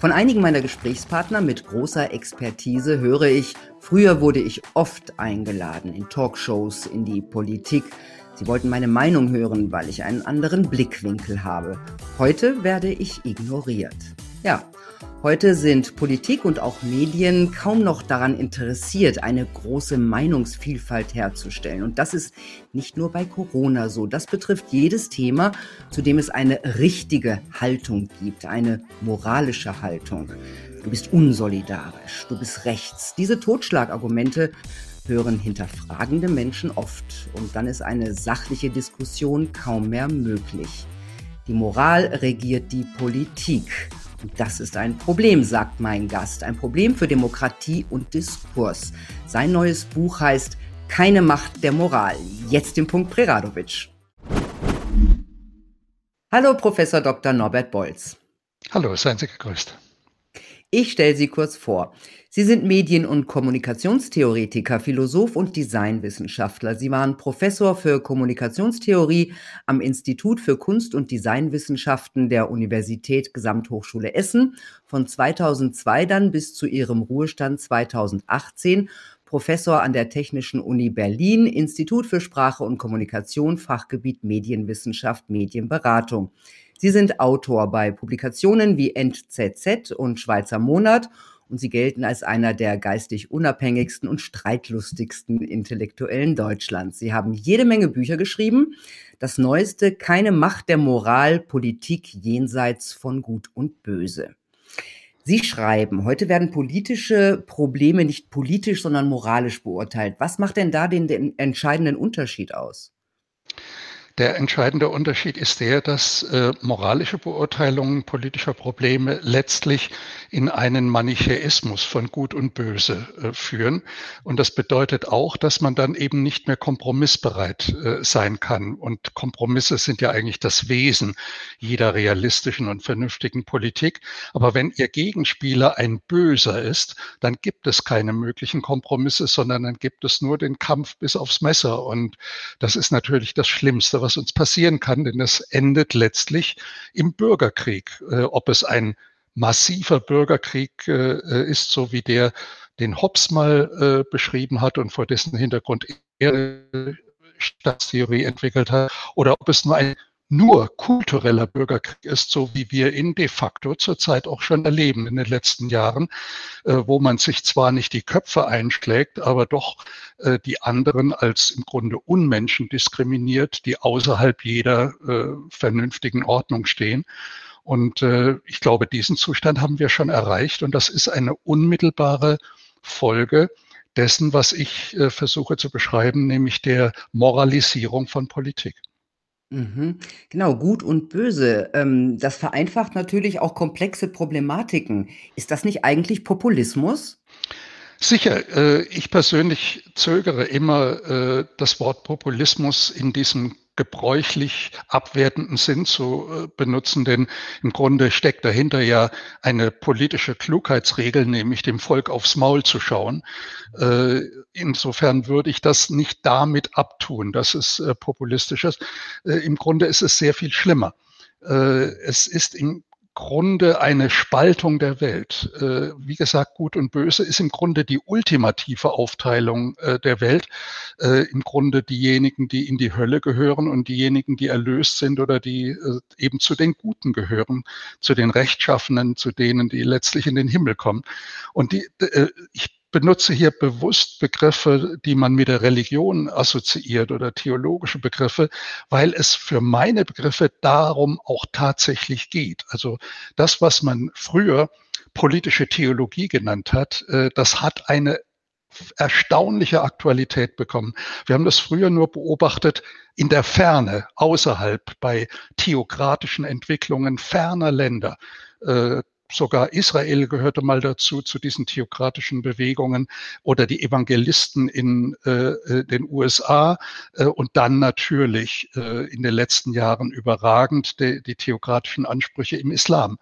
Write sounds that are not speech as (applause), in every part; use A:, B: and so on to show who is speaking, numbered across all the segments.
A: Von einigen meiner Gesprächspartner mit großer Expertise höre ich, früher wurde ich oft eingeladen in Talkshows, in die Politik. Sie wollten meine Meinung hören, weil ich einen anderen Blickwinkel habe. Heute werde ich ignoriert. Ja, Heute sind Politik und auch Medien kaum noch daran interessiert, eine große Meinungsvielfalt herzustellen. Und das ist nicht nur bei Corona so. Das betrifft jedes Thema, zu dem es eine richtige Haltung gibt, eine moralische Haltung. Du bist unsolidarisch, du bist rechts. Diese Totschlagargumente hören hinterfragende Menschen oft. Und dann ist eine sachliche Diskussion kaum mehr möglich. Die Moral regiert die Politik. Und das ist ein Problem, sagt mein Gast. Ein Problem für Demokratie und Diskurs. Sein neues Buch heißt Keine Macht der Moral. Jetzt den Punkt Preradovic. Hallo, Professor Dr. Norbert Bolz.
B: Hallo, seien Sie gegrüßt.
A: Ich stelle Sie kurz vor. Sie sind Medien- und Kommunikationstheoretiker, Philosoph und Designwissenschaftler. Sie waren Professor für Kommunikationstheorie am Institut für Kunst- und Designwissenschaften der Universität Gesamthochschule Essen von 2002 dann bis zu ihrem Ruhestand 2018 Professor an der Technischen Uni Berlin, Institut für Sprache und Kommunikation, Fachgebiet Medienwissenschaft, Medienberatung. Sie sind Autor bei Publikationen wie NZZ und Schweizer Monat und sie gelten als einer der geistig unabhängigsten und streitlustigsten Intellektuellen Deutschlands. Sie haben jede Menge Bücher geschrieben. Das neueste Keine Macht der Moral, Politik jenseits von Gut und Böse. Sie schreiben, heute werden politische Probleme nicht politisch, sondern moralisch beurteilt. Was macht denn da den, den entscheidenden Unterschied aus?
B: Der entscheidende Unterschied ist der, dass äh, moralische Beurteilungen politischer Probleme letztlich in einen Manichäismus von Gut und Böse äh, führen. Und das bedeutet auch, dass man dann eben nicht mehr kompromissbereit äh, sein kann. Und Kompromisse sind ja eigentlich das Wesen jeder realistischen und vernünftigen Politik. Aber wenn Ihr Gegenspieler ein Böser ist, dann gibt es keine möglichen Kompromisse, sondern dann gibt es nur den Kampf bis aufs Messer. Und das ist natürlich das Schlimmste, was uns passieren kann, denn es endet letztlich im Bürgerkrieg. Äh, ob es ein massiver Bürgerkrieg äh, ist, so wie der, den Hobbes mal äh, beschrieben hat und vor dessen Hintergrund er Staatstheorie entwickelt hat, oder ob es nur ein nur kultureller Bürgerkrieg ist, so wie wir ihn de facto zurzeit auch schon erleben in den letzten Jahren, äh, wo man sich zwar nicht die Köpfe einschlägt, aber doch äh, die anderen als im Grunde Unmenschen diskriminiert, die außerhalb jeder äh, vernünftigen Ordnung stehen. Und ich glaube, diesen Zustand haben wir schon erreicht und das ist eine unmittelbare Folge dessen, was ich versuche zu beschreiben, nämlich der Moralisierung von Politik.
A: Mhm. Genau, gut und böse. Ähm, das vereinfacht natürlich auch komplexe Problematiken. Ist das nicht eigentlich Populismus?
B: Sicher, äh, ich persönlich zögere immer, äh, das Wort Populismus in diesem gebräuchlich abwertenden Sinn zu äh, benutzen, denn im Grunde steckt dahinter ja eine politische Klugheitsregel, nämlich dem Volk aufs Maul zu schauen. Äh, insofern würde ich das nicht damit abtun, dass es äh, populistisch ist. Im Grunde ist es sehr viel schlimmer. Es ist im Grunde eine Spaltung der Welt. Äh, wie gesagt, Gut und Böse ist im Grunde die ultimative Aufteilung äh, der Welt. Äh, Im Grunde diejenigen, die in die Hölle gehören und diejenigen, die erlöst sind oder die eben zu den Guten gehören, zu den Rechtschaffenen, zu denen, die letztlich in den Himmel kommen. Und die, ich benutze hier bewusst Begriffe, die man mit der Religion assoziiert oder theologische Begriffe, weil es für meine Begriffe darum auch tatsächlich geht. Also das, was man früher politische Theologie genannt hat, äh, das hat eine erstaunliche Aktualität bekommen. Wir haben das früher nur beobachtet in der Ferne, außerhalb, bei theokratischen Entwicklungen ferner Länder. Sogar Israel gehörte mal dazu, zu diesen theokratischen Bewegungen oder die Evangelisten in äh, äh den USA äh, und dann natürlich äh, in den letzten Jahren überragend die, die theokratischen Ansprüche im Islam.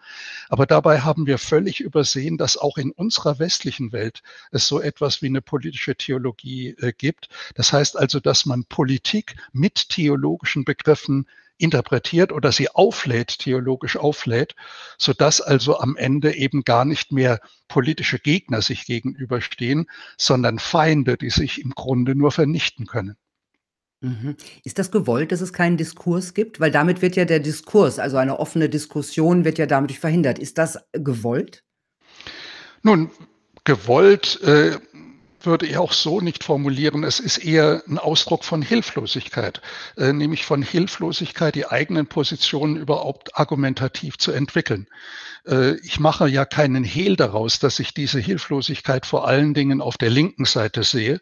B: Aber dabei haben wir völlig übersehen, dass auch in unserer westlichen Welt es so etwas wie eine politische Theologie äh, gibt. Das heißt also, dass man Politik mit theologischen Begriffen interpretiert oder sie auflädt, theologisch auflädt, so dass also am Ende eben gar nicht mehr politische Gegner sich gegenüberstehen, sondern Feinde, die sich im Grunde nur vernichten können.
A: Mhm. Ist das gewollt, dass es keinen Diskurs gibt? Weil damit wird ja der Diskurs, also eine offene Diskussion wird ja damit verhindert. Ist das gewollt?
B: Nun, gewollt äh, würde ich auch so nicht formulieren. Es ist eher ein Ausdruck von Hilflosigkeit, äh, nämlich von Hilflosigkeit, die eigenen Positionen überhaupt argumentativ zu entwickeln. Äh, ich mache ja keinen Hehl daraus, dass ich diese Hilflosigkeit vor allen Dingen auf der linken Seite sehe.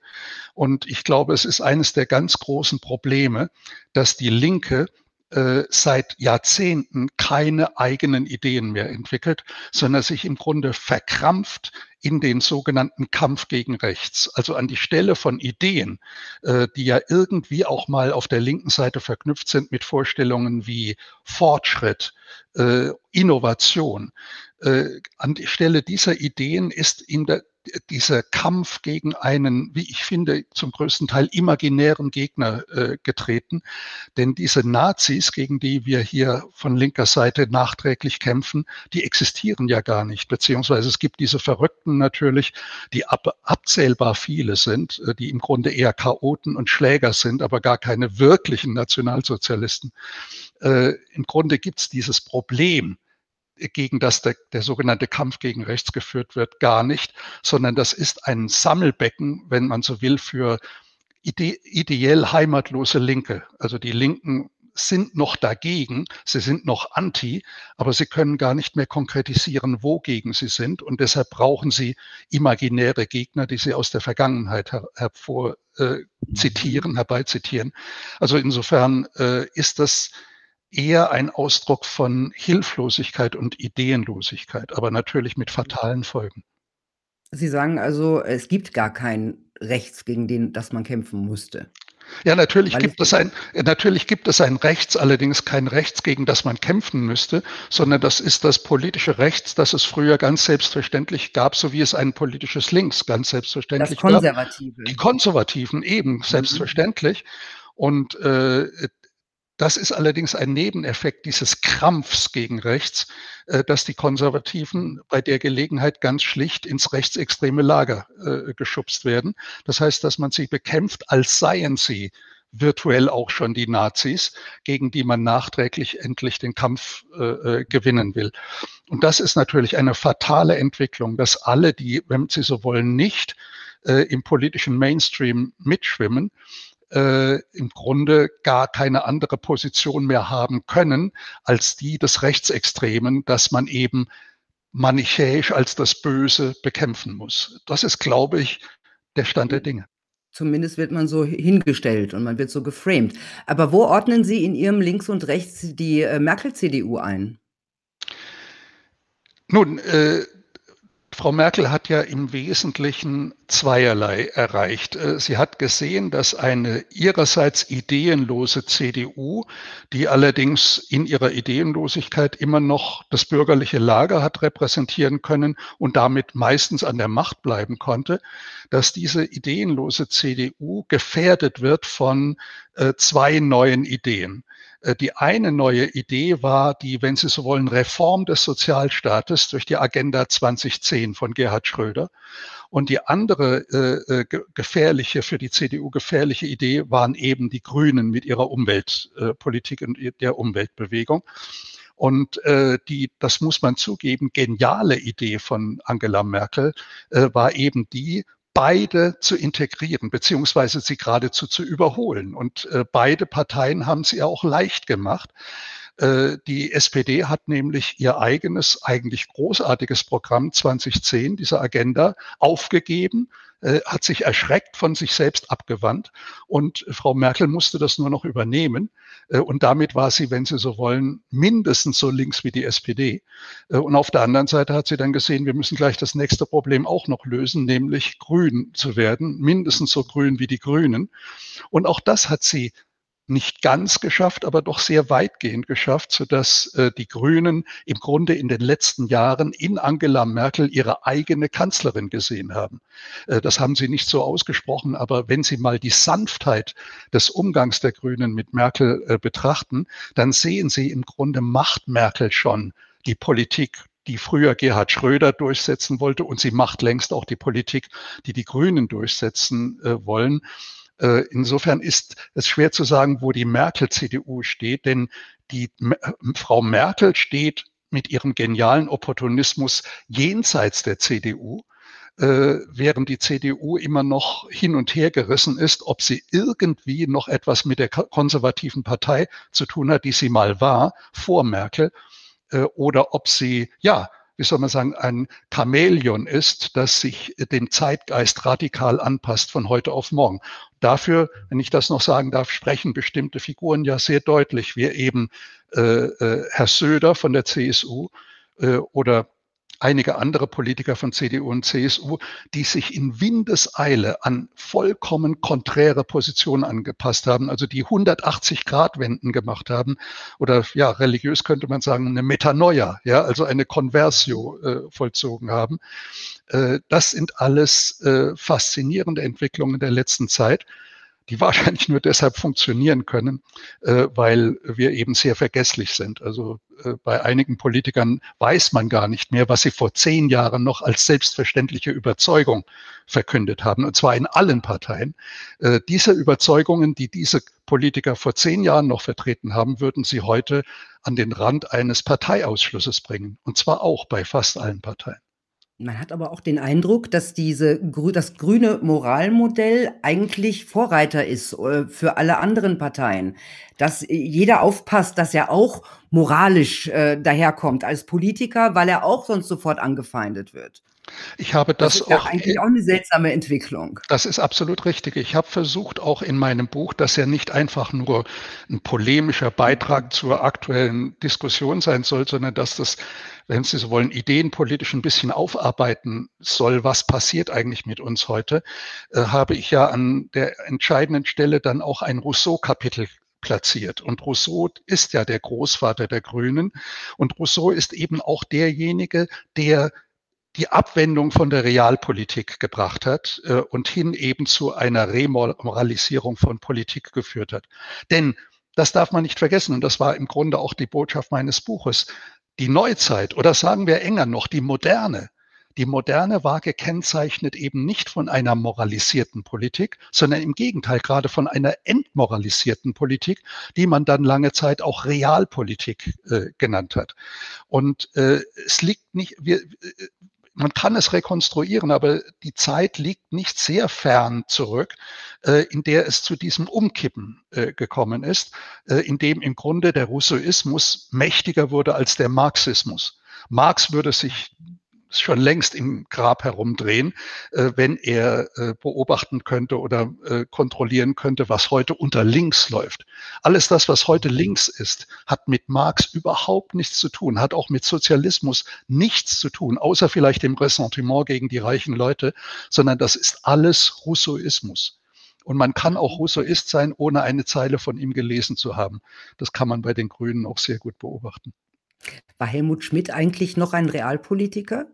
B: Und ich glaube, es ist eines der ganz großen Probleme, dass die Linke äh, seit Jahrzehnten keine eigenen Ideen mehr entwickelt, sondern sich im Grunde verkrampft in den sogenannten Kampf gegen Rechts. Also an die Stelle von Ideen, äh, die ja irgendwie auch mal auf der linken Seite verknüpft sind mit Vorstellungen wie Fortschritt, äh, Innovation. An die Stelle dieser Ideen ist in der dieser Kampf gegen einen, wie ich finde, zum größten Teil imaginären Gegner äh, getreten. Denn diese Nazis, gegen die wir hier von linker Seite nachträglich kämpfen, die existieren ja gar nicht. Beziehungsweise es gibt diese Verrückten natürlich, die ab, abzählbar viele sind, äh, die im Grunde eher Chaoten und Schläger sind, aber gar keine wirklichen Nationalsozialisten. Äh, Im Grunde gibt es dieses Problem, gegen das der, der sogenannte Kampf gegen rechts geführt wird, gar nicht, sondern das ist ein Sammelbecken, wenn man so will, für ide ideell heimatlose Linke. Also die Linken sind noch dagegen, sie sind noch anti, aber sie können gar nicht mehr konkretisieren, wogegen sie sind. Und deshalb brauchen sie imaginäre Gegner, die sie aus der Vergangenheit her hervor äh, zitieren, herbeizitieren. Also insofern äh, ist das eher ein Ausdruck von Hilflosigkeit und Ideenlosigkeit, aber natürlich mit fatalen Folgen.
A: Sie sagen also, es gibt gar kein Rechts, gegen den das man kämpfen musste.
B: Ja, natürlich gibt es ein, natürlich gibt es ein Rechts, allerdings kein Rechts, gegen das man kämpfen müsste, sondern das ist das politische Rechts, das es früher ganz selbstverständlich gab, so wie es ein politisches Links ganz selbstverständlich
A: das Konservative.
B: gab. Die Konservativen eben, mhm. selbstverständlich. Und äh, das ist allerdings ein Nebeneffekt dieses Krampfs gegen rechts, äh, dass die Konservativen bei der Gelegenheit ganz schlicht ins rechtsextreme Lager äh, geschubst werden. Das heißt, dass man sie bekämpft, als seien sie virtuell auch schon die Nazis, gegen die man nachträglich endlich den Kampf äh, gewinnen will. Und das ist natürlich eine fatale Entwicklung, dass alle, die, wenn sie so wollen, nicht im politischen Mainstream mitschwimmen, äh, im Grunde gar keine andere Position mehr haben können als die des Rechtsextremen, dass man eben manichäisch als das Böse bekämpfen muss. Das ist, glaube ich, der Stand der Dinge.
A: Zumindest wird man so hingestellt und man wird so geframed. Aber wo ordnen Sie in Ihrem Links und Rechts die äh, Merkel-CDU ein?
B: Nun, äh, Frau Merkel hat ja im Wesentlichen zweierlei erreicht. Äh, sie hat gesehen, dass eine ihrerseits ideenlose CDU, die allerdings in ihrer Ideenlosigkeit immer noch das bürgerliche Lager hat repräsentieren können und damit meistens an der Macht bleiben konnte, dass diese ideenlose CDU gefährdet wird von äh, zwei neuen Ideen. Äh, die eine neue Idee war die, wenn Sie so wollen, Reform des Sozialstaates durch die Agenda 2010 von Gerhard Schröder. Und die andere äh, äh gefährliche, für die CDU gefährliche Idee waren eben die Grünen mit ihrer Umweltpolitik und der Umweltbewegung. Und äh, die, das muss man zugeben, geniale Idee von Angela Merkel äh, war eben die, beide zu integrieren, beziehungsweise sie geradezu zu überholen. Und äh, beide Parteien haben es ja auch leicht gemacht. Äh, die SPD hat nämlich ihr eigenes, eigentlich großartiges Programm 2010, diese Agenda, aufgegeben, äh, hat sich erschreckt von sich selbst abgewandt und Frau Merkel musste das nur noch übernehmen. Äh, und damit war sie, wenn Sie so wollen, mindestens so links wie die SPD. Und auf der anderen Seite hat sie dann gesehen, wir müssen gleich das nächste Problem auch noch lösen, nämlich grün zu werden, mindestens so grün wie die Grünen. Und auch das hat sie nicht ganz geschafft, aber doch sehr weitgehend geschafft, sodass äh, die Grünen im Grunde in den letzten Jahren in Angela Merkel ihre eigene Kanzlerin gesehen haben. Äh, das haben sie nicht so ausgesprochen, aber wenn Sie mal die Sanftheit des Umgangs der Grünen mit Merkel äh, betrachten, dann sehen Sie im Grunde macht Merkel schon die Politik die früher Gerhard Schröder durchsetzen wollte und sie macht längst auch die Politik, die die Grünen durchsetzen äh, wollen. Äh, insofern ist es schwer zu sagen, wo die Merkel-CDU steht, denn die äh, Frau Merkel steht mit ihrem genialen Opportunismus jenseits der CDU, äh, während die CDU immer noch hin und her gerissen ist, ob sie irgendwie noch etwas mit der konservativen Partei zu tun hat, die sie mal war, vor Merkel, oder ob sie, ja, wie soll man sagen, ein Chamäleon ist, das sich dem Zeitgeist radikal anpasst von heute auf morgen. Dafür, wenn ich das noch sagen darf, sprechen bestimmte Figuren ja sehr deutlich, wie eben äh, äh, Herr Söder von der CSU äh, oder einige andere Politiker von CDU und CSU, die sich in Windeseile an vollkommen konträre Positionen angepasst haben, also die 180 Grad Wenden gemacht haben oder ja, religiös könnte man sagen, eine Metanoia, ja, also eine Conversio äh, vollzogen haben. Äh, das sind alles äh, faszinierende Entwicklungen der letzten Zeit die (laughs) wahrscheinlich nur deshalb funktionieren können, äh, weil wir eben sehr vergesslich sind. Also äh, bei einigen Politikern weiß man gar nicht mehr, was sie vor zehn Jahren noch als selbstverständliche Überzeugung verkündet haben, und zwar in allen Parteien. Äh, diese Überzeugungen, die diese Politiker vor zehn Jahren noch vertreten haben, würden sie heute an den Rand eines Parteiausschlusses bringen, und zwar auch bei fast allen Parteien.
A: Man hat aber auch den Eindruck, dass diese das grüne Moralmodell eigentlich Vorreiter ist äh, für alle anderen Parteien. Dass äh, jeder aufpasst, dass er auch moralisch äh, daherkommt als Politiker, weil er auch sonst sofort angefeindet wird.
B: Ich habe das, das
A: ist auch ja eigentlich auch eine seltsame Entwicklung.
B: Das ist absolut richtig. Ich habe versucht, auch in meinem Buch, dass er nicht einfach nur ein polemischer Beitrag zur aktuellen Diskussion sein soll, sondern dass das, wenn Sie so wollen, ideenpolitisch ein bisschen aufarbeiten soll, was passiert eigentlich mit uns heute, äh, habe ich ja an der entscheidenden Stelle dann auch ein Rousseau-Kapitel platziert. Und Rousseau ist ja der Großvater der Grünen. Und Rousseau ist eben auch derjenige, der die Abwendung von der Realpolitik gebracht hat äh, und hin eben zu einer Remoralisierung von Politik geführt hat. Denn das darf man nicht vergessen, und das war im Grunde auch die Botschaft meines Buches, die Neuzeit oder sagen wir enger noch, die Moderne, die Moderne war gekennzeichnet eben nicht von einer moralisierten Politik, sondern im Gegenteil gerade von einer entmoralisierten Politik, die man dann lange Zeit auch Realpolitik äh, genannt hat. Und äh, es liegt nicht, wir, äh, man kann es rekonstruieren, aber die Zeit liegt nicht sehr fern zurück, äh, in der es zu diesem Umkippen äh, gekommen ist, äh, in dem im Grunde der Rousseauismus mächtiger wurde als der Marxismus. Marx würde sich schon längst im Grab herumdrehen, äh, wenn er äh, beobachten könnte oder äh, kontrollieren könnte, was heute unter links läuft. Alles das, was heute links ist, hat mit Marx überhaupt nichts zu tun, hat auch mit Sozialismus nichts zu tun, außer vielleicht dem Ressentiment gegen die reichen Leute, sondern das ist alles Rousseauismus. Und man kann auch Rousseauist sein, ohne eine Zeile von ihm gelesen zu haben. Das kann man bei den Grünen auch sehr gut beobachten.
A: War Helmut Schmidt eigentlich noch ein Realpolitiker?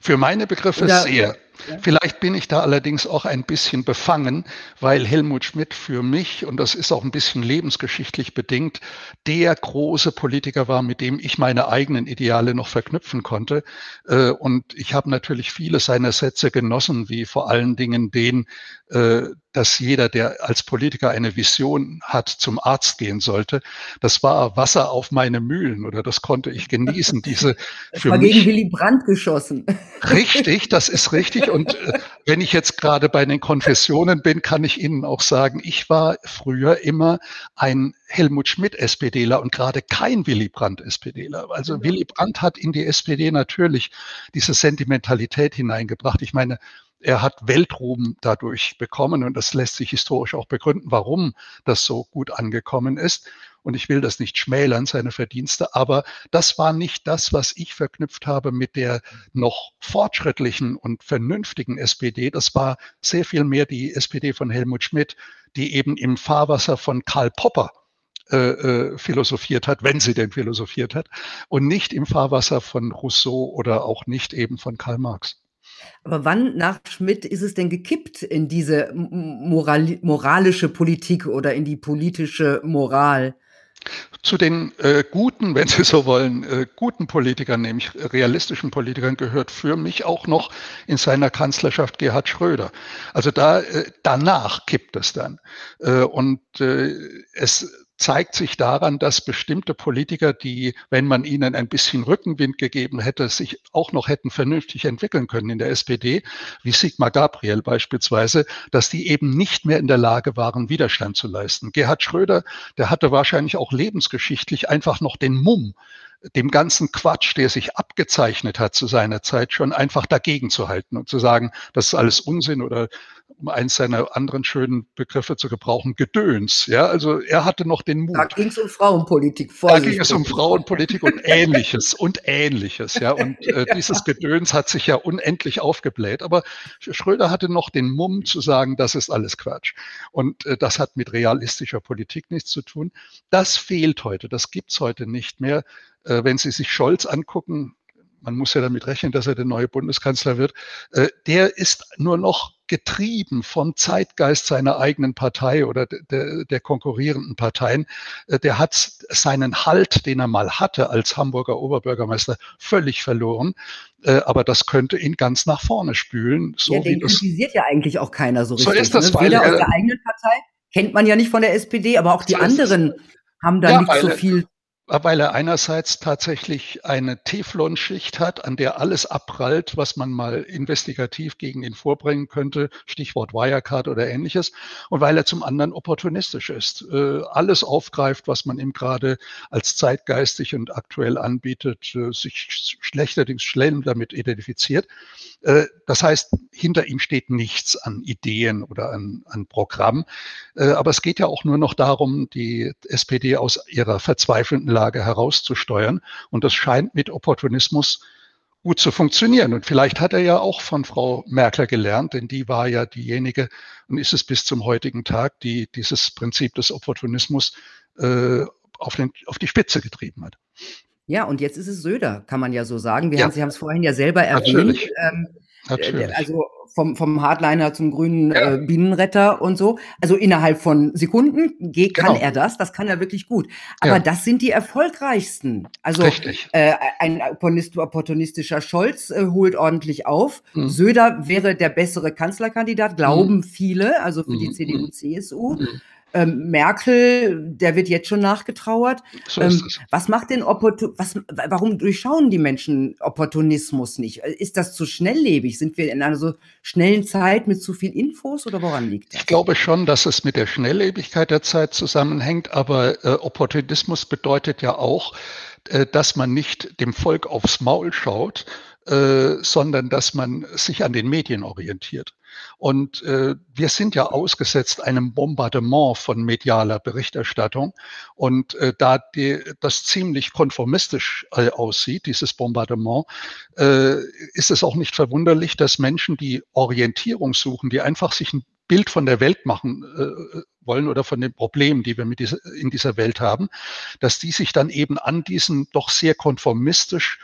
B: Für meine Begriffe Oder, sehr. Ja. Vielleicht bin ich da allerdings auch ein bisschen befangen, weil Helmut Schmidt für mich, und das ist auch ein bisschen lebensgeschichtlich bedingt, der große Politiker war, mit dem ich meine eigenen Ideale noch verknüpfen konnte. Äh, und ich habe natürlich viele seiner Sätze genossen, wie vor allen Dingen den, äh, dass jeder, der als Politiker eine Vision hat, zum Arzt gehen sollte. Das war Wasser auf meine Mühlen oder das konnte ich genießen. Diese (laughs)
A: für war mich, gegen Willy Brandt geschossen.
B: Richtig, das ist richtig. Und äh, wenn ich jetzt gerade bei den Konfessionen bin, kann ich Ihnen auch sagen, ich war früher immer ein Helmut Schmidt SPDler und gerade kein Willy Brandt SPDler. Also mhm. Willy Brandt hat in die SPD natürlich diese Sentimentalität hineingebracht. Ich meine, er hat Weltruhm dadurch bekommen und das lässt sich historisch auch begründen, warum das so gut angekommen ist. Und ich will das nicht schmälern, seine Verdienste, aber das war nicht das, was ich verknüpft habe mit der noch fortschrittlichen und vernünftigen SPD. Das war sehr viel mehr die SPD von Helmut Schmidt, die eben im Fahrwasser von Karl Popper äh, äh, philosophiert hat, wenn sie denn philosophiert hat, und nicht im Fahrwasser von Rousseau oder auch nicht eben von Karl Marx.
A: Aber wann nach Schmidt ist es denn gekippt in diese moral moralische Politik oder in die politische Moral?
B: Zu den äh, guten, wenn Sie so wollen, äh, guten Politikern, nämlich realistischen Politikern, gehört für mich auch noch in seiner Kanzlerschaft Gerhard Schröder. Also da äh, danach kippt es dann. Äh, und äh, es zeigt sich daran, dass bestimmte Politiker, die, wenn man ihnen ein bisschen Rückenwind gegeben hätte, sich auch noch hätten vernünftig entwickeln können in der SPD, wie Sigmar Gabriel beispielsweise, dass die eben nicht mehr in der Lage waren, Widerstand zu leisten. Gerhard Schröder, der hatte wahrscheinlich auch lebensgeschichtlich einfach noch den Mumm, dem ganzen Quatsch, der sich abgezeichnet hat zu seiner Zeit, schon einfach dagegen zu halten und zu sagen, das ist alles Unsinn oder um eins seiner anderen schönen Begriffe zu gebrauchen, Gedöns. Ja, also er hatte noch den Mut.
A: Da ging es um Frauenpolitik.
B: Da ging es um Frauenpolitik und Ähnliches und Ähnliches. Ja, und äh, (laughs) dieses Gedöns hat sich ja unendlich aufgebläht. Aber Schröder hatte noch den Mumm zu sagen, das ist alles Quatsch. Und äh, das hat mit realistischer Politik nichts zu tun. Das fehlt heute. Das gibt's heute nicht mehr. Äh, wenn Sie sich Scholz angucken, man muss ja damit rechnen, dass er der neue Bundeskanzler wird, äh, der ist nur noch getrieben vom Zeitgeist seiner eigenen Partei oder der, der konkurrierenden Parteien. Äh, der hat seinen Halt, den er mal hatte als Hamburger Oberbürgermeister, völlig verloren. Aber das könnte ihn ganz nach vorne spülen.
A: So ja, den kritisiert ja eigentlich auch keiner so richtig.
B: So ist das,
A: ne? Weder aus der eigenen Partei, kennt man ja nicht von der SPD, aber auch die anderen haben da ja, nicht so viel
B: weil er einerseits tatsächlich eine Teflonschicht hat, an der alles abprallt, was man mal investigativ gegen ihn vorbringen könnte, Stichwort Wirecard oder ähnliches, und weil er zum anderen opportunistisch ist, äh, alles aufgreift, was man ihm gerade als zeitgeistig und aktuell anbietet, äh, sich schlechterdings schnell damit identifiziert. Äh, das heißt, hinter ihm steht nichts an Ideen oder an, an Programm, aber es geht ja auch nur noch darum, die SPD aus ihrer verzweifelten Lage herauszusteuern. Und das scheint mit Opportunismus gut zu funktionieren. Und vielleicht hat er ja auch von Frau Merkel gelernt, denn die war ja diejenige und ist es bis zum heutigen Tag, die dieses Prinzip des Opportunismus äh, auf, den, auf die Spitze getrieben hat.
A: Ja, und jetzt ist es Söder, kann man ja so sagen. Wir ja. haben, Sie haben es vorhin ja selber erwähnt. Ähm, Natürlich. Also vom, vom Hardliner zum grünen ja. äh, Bienenretter und so. Also innerhalb von Sekunden geht, kann genau. er das, das kann er wirklich gut. Aber ja. das sind die erfolgreichsten. Also äh, ein opportunistischer Scholz äh, holt ordentlich auf. Mhm. Söder wäre der bessere Kanzlerkandidat, glauben mhm. viele, also für mhm. die CDU, CSU. Ähm, Merkel, der wird jetzt schon nachgetrauert. So ähm, was macht denn Opportun was, warum durchschauen die Menschen Opportunismus nicht? Ist das zu schnelllebig? Sind wir in einer so schnellen Zeit mit zu viel Infos oder woran liegt
B: das? Ich glaube schon, dass es mit der Schnelllebigkeit der Zeit zusammenhängt, aber äh, Opportunismus bedeutet ja auch, äh, dass man nicht dem Volk aufs Maul schaut, äh, sondern dass man sich an den Medien orientiert. Und äh, wir sind ja ausgesetzt einem Bombardement von medialer Berichterstattung. Und äh, da die, das ziemlich konformistisch äh, aussieht, dieses Bombardement, äh, ist es auch nicht verwunderlich, dass Menschen, die Orientierung suchen, die einfach sich ein Bild von der Welt machen äh, wollen oder von den Problemen, die wir mit dieser, in dieser Welt haben, dass die sich dann eben an diesen doch sehr konformistisch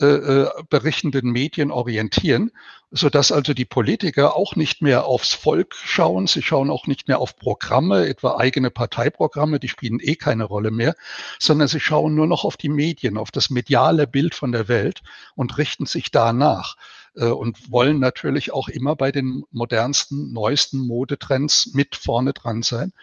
B: äh, äh, berichtenden Medien orientieren, so dass also die Politiker auch nicht mehr aufs Volk schauen, sie schauen auch nicht mehr auf Programme, etwa eigene Parteiprogramme, die spielen eh keine Rolle mehr, sondern sie schauen nur noch auf die Medien, auf das mediale Bild von der Welt und richten sich danach äh, und wollen natürlich auch immer bei den modernsten, neuesten Modetrends mit vorne dran sein.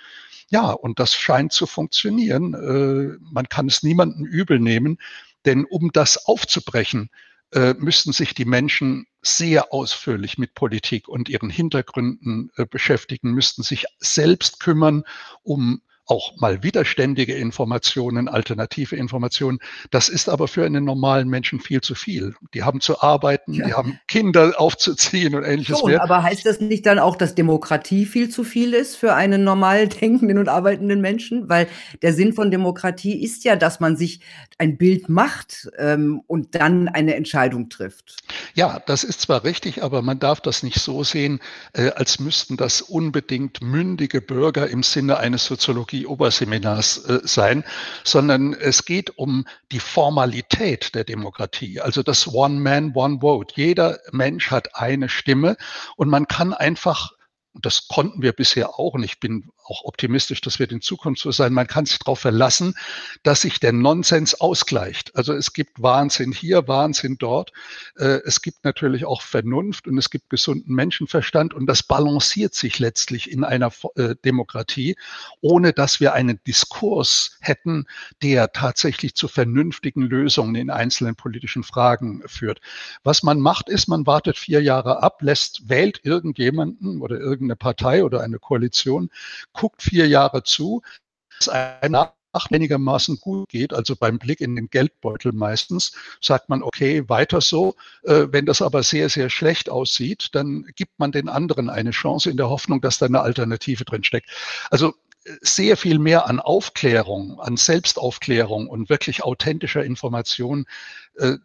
B: Ja, und das scheint zu funktionieren. Äh, man kann es niemandem übel nehmen, denn um das aufzubrechen, äh, müssten sich die Menschen sehr ausführlich mit Politik und ihren Hintergründen äh, beschäftigen, müssten sich selbst kümmern um auch mal widerständige Informationen, alternative Informationen. Das ist aber für einen normalen Menschen viel zu viel. Die haben zu arbeiten, ja. die haben Kinder (laughs) aufzuziehen und ähnliches
A: Schon, mehr. Aber heißt das nicht dann auch, dass Demokratie viel zu viel ist für einen normal (laughs) denkenden und arbeitenden Menschen? Weil der Sinn von Demokratie ist ja, dass man sich ein Bild macht ähm, und dann eine Entscheidung trifft.
B: Ja, das ist zwar richtig, aber man darf das nicht so sehen, äh, als müssten das unbedingt mündige Bürger im Sinne eines Soziologie Oberseminars äh, sein, sondern es geht um die Formalität der Demokratie, also das One Man, One Vote. Jeder Mensch hat eine Stimme und man kann einfach das konnten wir bisher auch, und ich bin auch optimistisch, dass wir in Zukunft so sein, man kann sich darauf verlassen, dass sich der Nonsens ausgleicht. Also es gibt Wahnsinn hier, Wahnsinn dort. Äh, es gibt natürlich auch Vernunft und es gibt gesunden Menschenverstand und das balanciert sich letztlich in einer äh, Demokratie, ohne dass wir einen Diskurs hätten, der tatsächlich zu vernünftigen Lösungen in einzelnen politischen Fragen führt. Was man macht, ist, man wartet vier Jahre ab, lässt, wählt irgendjemanden oder irgendeine Partei oder eine Koalition, guckt vier Jahre zu, dass einer einigermaßen gut geht, also beim Blick in den Geldbeutel meistens, sagt man, okay, weiter so. Äh, wenn das aber sehr, sehr schlecht aussieht, dann gibt man den anderen eine Chance in der Hoffnung, dass da eine Alternative drin steckt. Also äh, sehr viel mehr an Aufklärung, an Selbstaufklärung und wirklich authentischer Information äh,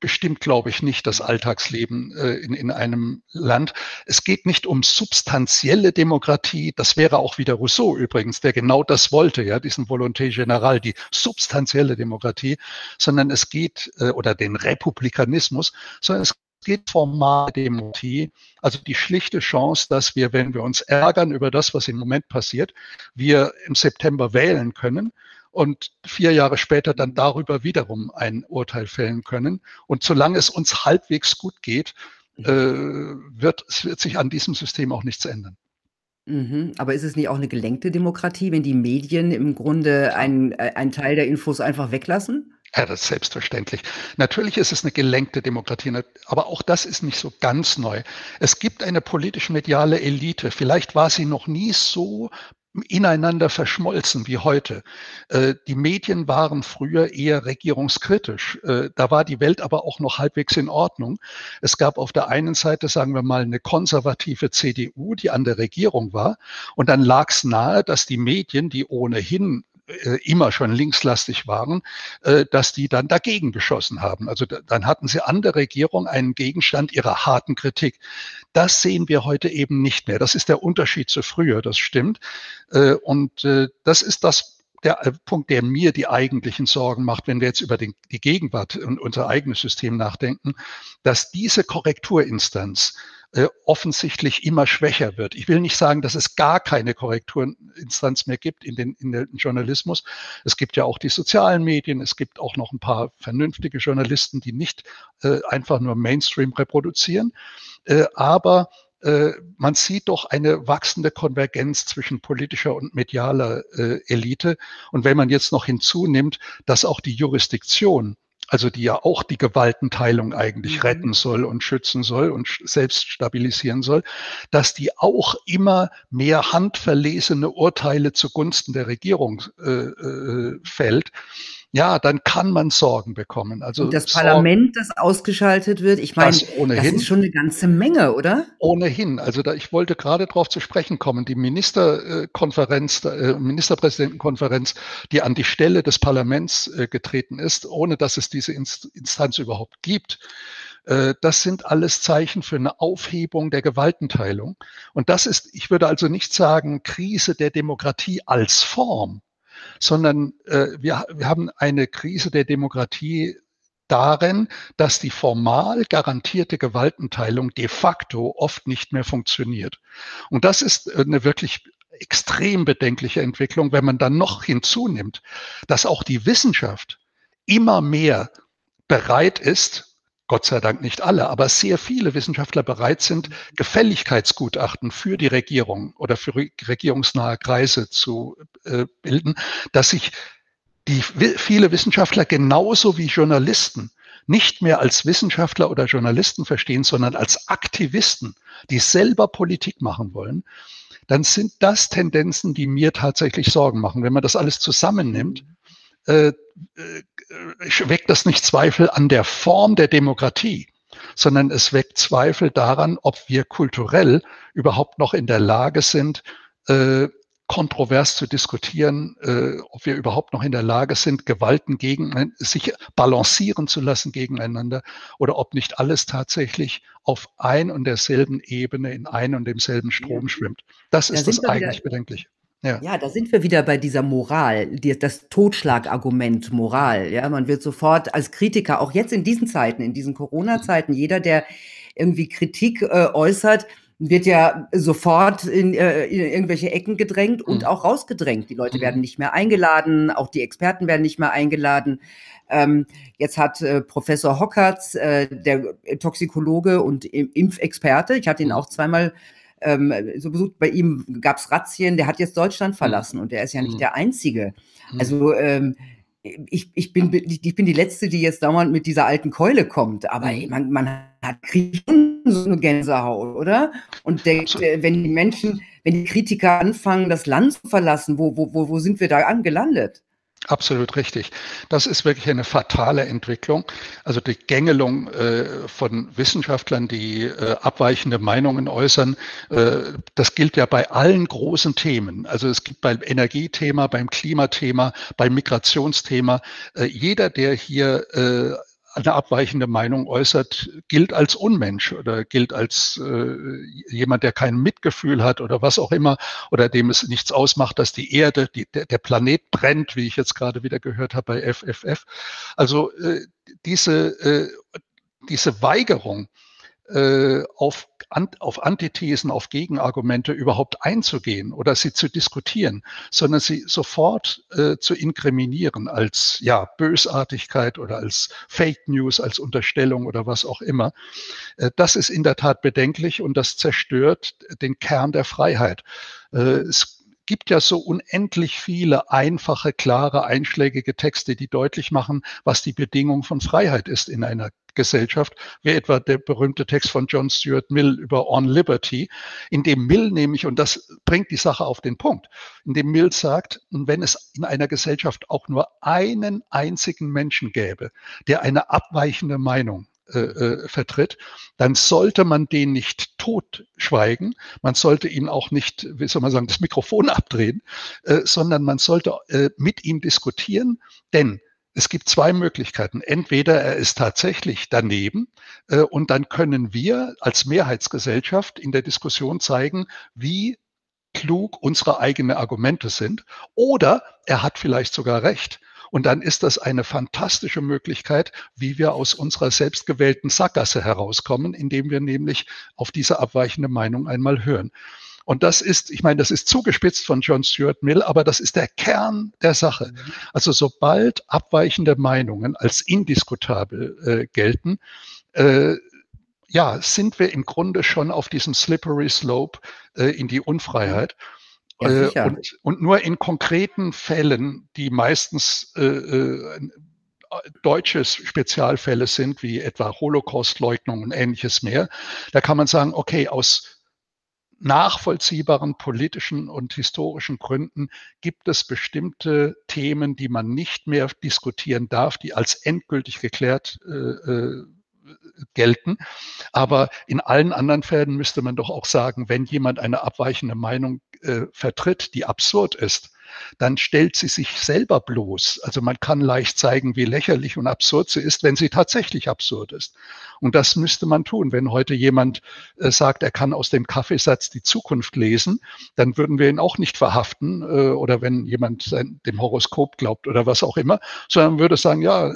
B: bestimmt, glaube ich, nicht das Alltagsleben äh, in, in einem Land. Es geht nicht um substanzielle Demokratie. Das wäre auch wieder Rousseau übrigens, der genau das wollte, ja, diesen Volonté Général, die substanzielle Demokratie, sondern es geht, äh, oder den Republikanismus, sondern es geht formale Demokratie, also die schlichte Chance, dass wir, wenn wir uns ärgern über das, was im Moment passiert, wir im September wählen können und vier Jahre später dann darüber wiederum ein Urteil fällen können. Und solange es uns halbwegs gut geht, mhm. äh, wird, es wird sich an diesem System auch nichts ändern.
A: Mhm. Aber ist es nicht auch eine gelenkte Demokratie, wenn die Medien im Grunde einen, einen Teil der Infos einfach weglassen?
B: Ja, das ist selbstverständlich. Natürlich ist es eine gelenkte Demokratie, aber auch das ist nicht so ganz neu. Es gibt eine politisch-mediale Elite. Vielleicht war sie noch nie so ineinander verschmolzen wie heute. Äh, die Medien waren früher eher regierungskritisch. Äh, da war die Welt aber auch noch halbwegs in Ordnung. Es gab auf der einen Seite, sagen wir mal, eine konservative CDU, die an der Regierung war. Und dann lag es nahe, dass die Medien, die ohnehin immer schon linkslastig waren, äh, dass die dann dagegen geschossen haben. Also dann hatten sie an der Regierung einen Gegenstand ihrer harten Kritik. Das sehen wir heute eben nicht mehr. Das ist der Unterschied zu früher, das stimmt. Äh, und das ist das der Punkt, der mir die eigentlichen Sorgen macht, wenn wir jetzt über die Gegenwart und unser eigenes System nachdenken, dass diese Korrekturinstanz äh, offensichtlich immer schwächer wird. Ich will nicht sagen, dass es gar keine Korrekturinstanz mehr gibt in den, in den Journalismus. Es gibt ja auch die sozialen Medien, es gibt auch noch ein paar vernünftige Journalisten, die nicht äh, einfach nur Mainstream reproduzieren. Äh, aber äh, man sieht doch eine wachsende Konvergenz zwischen politischer und medialer äh, Elite. Und wenn man jetzt noch hinzunimmt, dass auch die Jurisdiktion also die ja auch die Gewaltenteilung eigentlich mhm. retten soll und schützen soll und selbst stabilisieren soll, dass die auch immer mehr handverlesene Urteile zugunsten der Regierung äh, äh, fällt ja, dann kann man Sorgen bekommen. Also
A: Und das Sorgen, Parlament, das ausgeschaltet wird, ich meine, das, das, ist schon eine ganze Menge, oder?
B: Ohnehin. Also da, ich wollte gerade darauf zu sprechen kommen. Die Ministerkonferenz, äh, Ministerpräsidentenkonferenz, die an die Stelle des Parlaments äh, getreten ist, ohne dass es diese Instanz überhaupt gibt, äh, das sind alles Zeichen für eine Aufhebung der Gewaltenteilung. Und das ist, ich würde also nicht sagen, Krise der Demokratie als Form, sondern äh, wir, wir haben eine Krise der Demokratie darin, dass die formal garantierte Gewaltenteilung de facto oft nicht mehr funktioniert. Und das ist eine wirklich extrem bedenkliche Entwicklung, wenn man dann noch hinzunimmt, dass auch die Wissenschaft immer mehr bereit ist, Gott sei Dank nicht alle, aber sehr viele Wissenschaftler bereit sind, Gefälligkeitsgutachten für die Regierung oder für regierungsnahe Kreise zu äh, bilden, dass sich die viele Wissenschaftler genauso wie Journalisten nicht mehr als Wissenschaftler oder Journalisten verstehen, sondern als Aktivisten, die selber Politik machen wollen dann sind das Tendenzen, die mir tatsächlich Sorgen machen. Wenn man das alles zusammennimmt, äh, äh, weckt das nicht Zweifel an der Form der Demokratie, sondern es weckt Zweifel daran, ob wir kulturell überhaupt noch in der Lage sind, äh, kontrovers zu diskutieren, äh, ob wir überhaupt noch in der Lage sind, Gewalten gegen sich balancieren zu lassen gegeneinander oder ob nicht alles tatsächlich auf ein und derselben Ebene in ein und demselben Strom schwimmt. Das ist das eigentlich bedenklich.
A: Ja. ja, da sind wir wieder bei dieser Moral, die, das Totschlagargument Moral. Ja, man wird sofort als Kritiker, auch jetzt in diesen Zeiten, in diesen Corona-Zeiten, jeder, der irgendwie Kritik äh, äußert, wird ja sofort in, äh, in irgendwelche Ecken gedrängt und mhm. auch rausgedrängt. Die Leute mhm. werden nicht mehr eingeladen, auch die Experten werden nicht mehr eingeladen. Ähm, jetzt hat äh, Professor Hockertz, äh, der Toxikologe und Impfexperte, ich hatte ihn mhm. auch zweimal ähm, so besucht, bei ihm gab's Razzien, der hat jetzt Deutschland mhm. verlassen und der ist ja nicht mhm. der Einzige. Mhm. Also ähm, ich, ich, bin, ich bin die Letzte, die jetzt dauernd mit dieser alten Keule kommt, aber mhm. man, man hat schon so eine Gänsehaut, oder? Und denkt, äh, wenn die Menschen, wenn die Kritiker anfangen, das Land zu verlassen, wo, wo, wo sind wir da angelandet?
B: Absolut richtig. Das ist wirklich eine fatale Entwicklung. Also die Gängelung äh, von Wissenschaftlern, die äh, abweichende Meinungen äußern, äh, das gilt ja bei allen großen Themen. Also es gibt beim Energiethema, beim Klimathema, beim Migrationsthema. Äh, jeder, der hier äh, eine abweichende Meinung äußert, gilt als Unmensch oder gilt als äh, jemand, der kein Mitgefühl hat oder was auch immer oder dem es nichts ausmacht, dass die Erde, die, der, Planet brennt, wie ich jetzt gerade wieder gehört habe bei FFF. Also äh, diese, äh, diese Weigerung, äh, auf, auf Antithesen, auf Gegenargumente überhaupt einzugehen oder sie zu diskutieren, sondern sie sofort äh, zu inkriminieren als ja, Bösartigkeit oder als Fake News, als Unterstellung oder was auch immer. Äh, das ist in der Tat bedenklich und das zerstört den Kern der Freiheit. Äh, es gibt ja so unendlich viele einfache, klare, einschlägige Texte, die deutlich machen, was die Bedingung von Freiheit ist in einer Gesellschaft, wie etwa der berühmte Text von John Stuart Mill über On Liberty, in dem Mill nämlich, und das bringt die Sache auf den Punkt, in dem Mill sagt, wenn es in einer Gesellschaft auch nur einen einzigen Menschen gäbe, der eine abweichende Meinung äh, äh, vertritt, dann sollte man den nicht totschweigen, man sollte ihm auch nicht, wie soll man sagen, das Mikrofon (laughs) abdrehen, äh, sondern man sollte äh, mit ihm diskutieren, denn es gibt zwei Möglichkeiten. Entweder er ist tatsächlich daneben äh, und dann können wir als Mehrheitsgesellschaft in der Diskussion zeigen, wie klug unsere eigenen Argumente sind. Oder er hat vielleicht sogar recht. Und dann ist das eine fantastische Möglichkeit, wie wir aus unserer selbstgewählten Sackgasse herauskommen, indem wir nämlich auf diese abweichende Meinung einmal hören. Und das ist, ich meine, das ist zugespitzt von John Stuart Mill, aber das ist der Kern der Sache. Mhm. Also sobald abweichende Meinungen als indiskutabel äh, gelten, äh, ja, sind wir im Grunde schon auf diesem slippery slope äh, in die Unfreiheit. Ja, äh, und, und, nur in konkreten Fällen, die meistens äh, äh, deutsche Spezialfälle sind, wie etwa Holocaustleugnung und ähnliches mehr, da kann man sagen, okay, aus nachvollziehbaren politischen und historischen Gründen gibt es bestimmte Themen, die man nicht mehr diskutieren darf, die als endgültig geklärt äh, äh gelten. Aber in allen anderen Fällen müsste man doch auch sagen, wenn jemand eine abweichende Meinung äh, vertritt, die absurd ist, dann stellt sie sich selber bloß. Also man kann leicht zeigen, wie lächerlich und absurd sie ist, wenn sie tatsächlich absurd ist. Und das müsste man tun. Wenn heute jemand äh, sagt, er kann aus dem Kaffeesatz die Zukunft lesen, dann würden wir ihn auch nicht verhaften. Äh, oder wenn jemand sein, dem Horoskop glaubt oder was auch immer, sondern würde sagen, ja,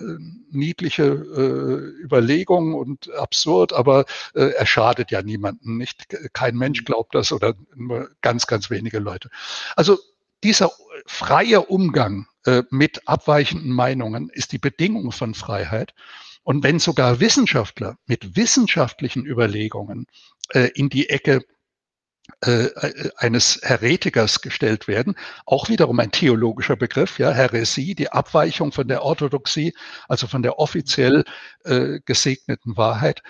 B: niedliche äh, Überlegung und absurd, aber äh, er schadet ja niemanden. Nicht, kein Mensch glaubt das oder nur ganz, ganz wenige Leute. Also dieser freie Umgang äh, mit abweichenden Meinungen ist die Bedingung von Freiheit. Und wenn sogar Wissenschaftler mit wissenschaftlichen Überlegungen äh, in die Ecke äh, eines Heretikers gestellt werden, auch wiederum ein theologischer Begriff, ja, Heresie, die Abweichung von der Orthodoxie, also von der offiziell äh, gesegneten Wahrheit,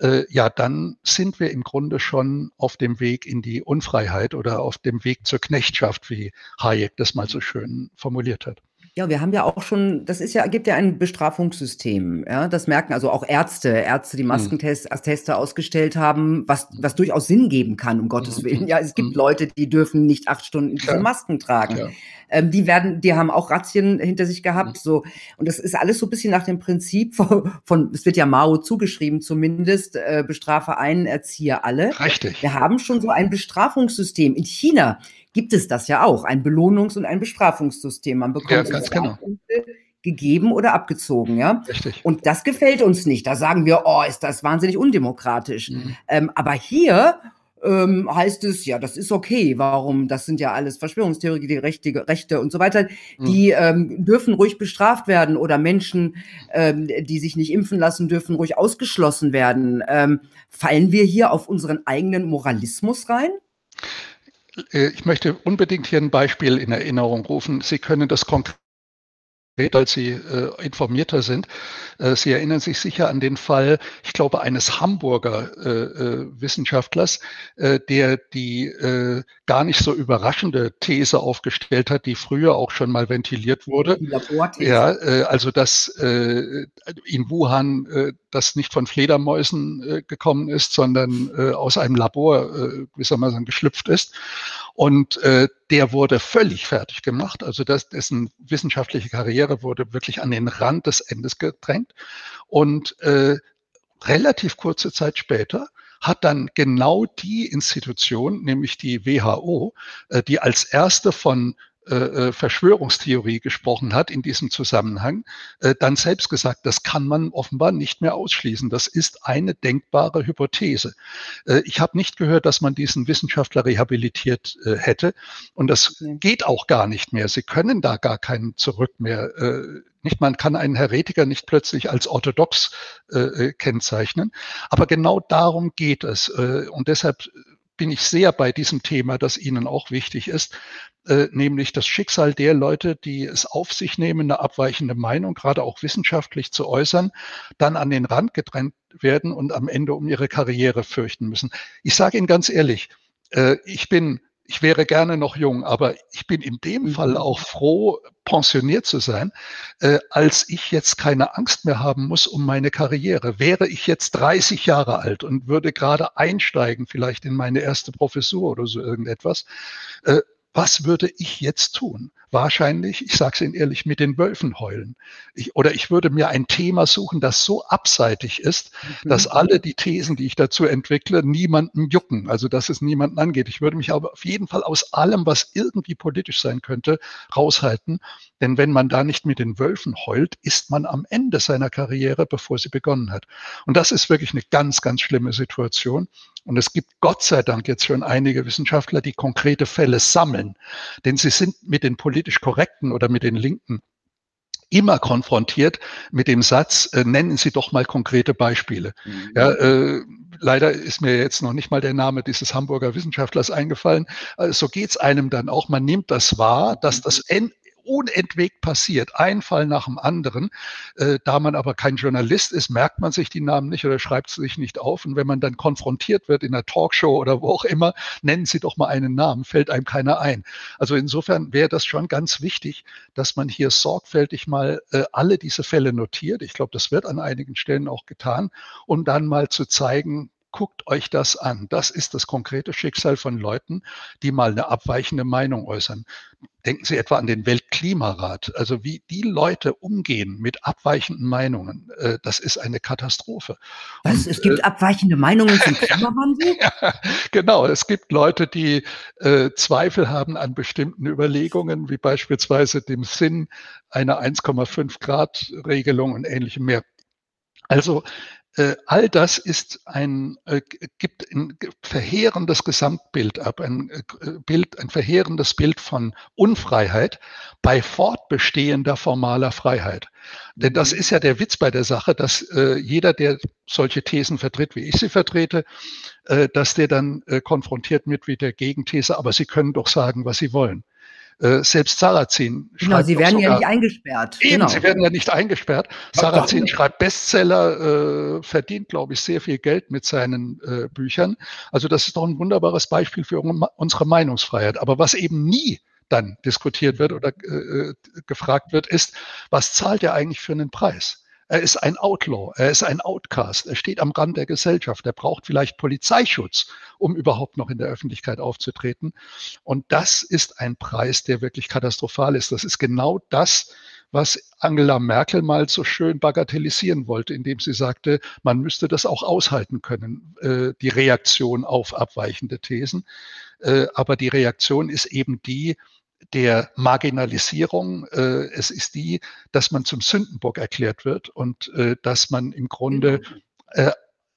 B: äh, ja, dann sind wir im Grunde schon auf dem Weg in die Unfreiheit oder auf dem Weg zur Knechtschaft, wie Hayek das mal so schön formuliert hat.
A: Ja, wir haben ja auch schon, das ist ja, gibt ja ein Bestrafungssystem, ja. Das merken also auch Ärzte, Ärzte, die mhm. Maskentests ausgestellt haben, was, was durchaus Sinn geben kann, um Gottes mhm. Willen. Ja, es gibt. Leute, die dürfen nicht acht Stunden diese Masken tragen. Ja. Ähm, die werden, die haben auch Razzien hinter sich gehabt, so. Und das ist alles so ein bisschen nach dem Prinzip von, von es wird ja Mao zugeschrieben zumindest, äh, bestrafe einen, erziehe alle.
B: Richtig.
A: Wir haben schon so ein Bestrafungssystem. In China gibt es das ja auch, ein Belohnungs- und ein Bestrafungssystem. Man bekommt ja,
B: ganz genau.
A: gegeben oder abgezogen, ja.
B: Richtig.
A: Und das gefällt uns nicht. Da sagen wir, oh, ist das wahnsinnig undemokratisch. Mhm. Ähm, aber hier ähm, heißt es, ja, das ist okay. Warum? Das sind ja alles Verschwörungstheorien, die Rechte, Rechte und so weiter. Mhm. Die ähm, dürfen ruhig bestraft werden oder Menschen, ähm, die sich nicht impfen lassen, dürfen ruhig ausgeschlossen werden. Ähm, fallen wir hier auf unseren eigenen Moralismus rein?
B: Äh, ich möchte unbedingt hier ein Beispiel in Erinnerung rufen. Sie können das konkret als Sie äh, informierter sind. Äh, Sie erinnern sich sicher an den Fall, ich glaube, eines Hamburger äh, äh Wissenschaftlers, äh, der die äh, gar nicht so überraschende These aufgestellt hat, die früher auch schon mal ventiliert wurde. Ja, also dass in Wuhan das nicht von Fledermäusen gekommen ist, sondern aus einem Labor, man sagen, geschlüpft ist. Und äh, der wurde völlig fertig gemacht. Also das, dessen wissenschaftliche Karriere wurde wirklich an den Rand des Endes gedrängt. Und äh, relativ kurze Zeit später hat dann genau die Institution, nämlich die WHO, äh, die als erste von äh, äh, Verschwörungstheorie gesprochen hat in diesem Zusammenhang, äh, dann selbst gesagt, das kann man offenbar nicht mehr ausschließen. Das ist eine denkbare Hypothese. Äh, ich habe nicht gehört, dass man diesen Wissenschaftler rehabilitiert äh, hätte. Und das geht auch gar nicht mehr. Sie können da gar keinen Zurück mehr. Äh, nicht, man kann einen Heretiker nicht plötzlich als orthodox äh, kennzeichnen. Aber genau darum geht es. Äh, und deshalb bin ich sehr bei diesem Thema, das Ihnen auch wichtig ist, äh, nämlich das Schicksal der Leute, die es auf sich nehmen, eine abweichende Meinung, gerade auch wissenschaftlich zu äußern, dann an den Rand getrennt werden und am Ende um ihre Karriere fürchten müssen. Ich sage Ihnen ganz ehrlich, äh, ich bin ich wäre gerne noch jung, aber ich bin in dem mhm. Fall auch froh, pensioniert zu sein, äh, als ich jetzt keine Angst mehr haben muss um meine Karriere. Wäre ich jetzt 30 Jahre alt und würde gerade einsteigen, vielleicht in meine erste Professur oder so irgendetwas, äh, was würde ich jetzt tun? Wahrscheinlich, ich sage es Ihnen ehrlich, mit den Wölfen heulen. Ich, oder ich würde mir ein Thema suchen, das so abseitig ist, mhm. dass alle die Thesen, die ich dazu entwickle, niemanden jucken, also dass es niemanden angeht. Ich würde mich aber auf jeden Fall aus allem, was irgendwie politisch sein könnte, raushalten. Denn wenn man da nicht mit den Wölfen heult, ist man am Ende seiner Karriere, bevor sie begonnen hat. Und das ist wirklich eine ganz, ganz schlimme Situation. Und es gibt Gott sei Dank jetzt schon einige Wissenschaftler, die konkrete Fälle sammeln. Denn sie sind mit den politisch Korrekten oder mit den Linken immer konfrontiert mit dem Satz, äh, nennen Sie doch mal konkrete Beispiele. Mhm. Ja, äh, leider ist mir jetzt noch nicht mal der Name dieses Hamburger Wissenschaftlers eingefallen. Also so geht's einem dann auch. Man nimmt das wahr, dass mhm. das unentwegt passiert, ein Fall nach dem anderen. Äh, da man aber kein Journalist ist, merkt man sich die Namen nicht oder schreibt sie sich nicht auf. Und wenn man dann konfrontiert wird in einer Talkshow oder wo auch immer, nennen Sie doch mal einen Namen, fällt einem keiner ein. Also insofern wäre das schon ganz wichtig, dass man hier sorgfältig mal äh, alle diese Fälle notiert. Ich glaube, das wird an einigen Stellen auch getan, um dann mal zu zeigen, guckt euch das an. Das ist das konkrete Schicksal von Leuten, die mal eine abweichende Meinung äußern. Denken Sie etwa an den Weltklimarat. Also wie die Leute umgehen mit abweichenden Meinungen, äh, das ist eine Katastrophe.
A: Was, Und, es gibt äh, abweichende Meinungen zum (laughs) Klimawandel?
B: ja, genau, es gibt Leute, die äh, Zweifel haben an bestimmten Überlegungen, wie beispielsweise dem Sinn einer 1,5 Grad Regelung und ähnlichem mehr. Also all das ist ein, äh, gibt ein verheerendes Gesamtbild ab, ein äh, Bild, ein verheerendes Bild von Unfreiheit bei fortbestehender formaler Freiheit. Denn das mhm. ist ja der Witz bei der Sache, dass äh, jeder, der solche Thesen vertritt, wie ich sie vertrete, äh, dass der dann äh, konfrontiert mit wie der Gegenthese, aber sie können doch sagen, was sie wollen. Äh, selbst Sarrazin
A: Genau, sie werden sogar, ja nicht eingesperrt.
B: Eben,
A: genau.
B: sie werden ja nicht eingesperrt. Sarrazin schreibt Bestseller, äh, verdient, glaube ich, sehr viel Geld mit seinen äh, Büchern. Also das ist doch ein wunderbares Beispiel für unsere Meinungsfreiheit. Aber was eben nie dann diskutiert wird oder äh, gefragt wird, ist, was zahlt er eigentlich für einen Preis? Er ist ein Outlaw, er ist ein Outcast, er steht am Rand der Gesellschaft, er braucht vielleicht Polizeischutz, um überhaupt noch in der Öffentlichkeit aufzutreten. Und das ist ein Preis, der wirklich katastrophal ist. Das ist genau das, was Angela Merkel mal so schön bagatellisieren wollte, indem sie sagte, man müsste das auch aushalten können, äh, die Reaktion auf abweichende Thesen. Äh, aber die Reaktion ist eben die, der Marginalisierung. Äh, es ist die, dass man zum Sündenbock erklärt wird und äh, dass man im Grunde genau. äh,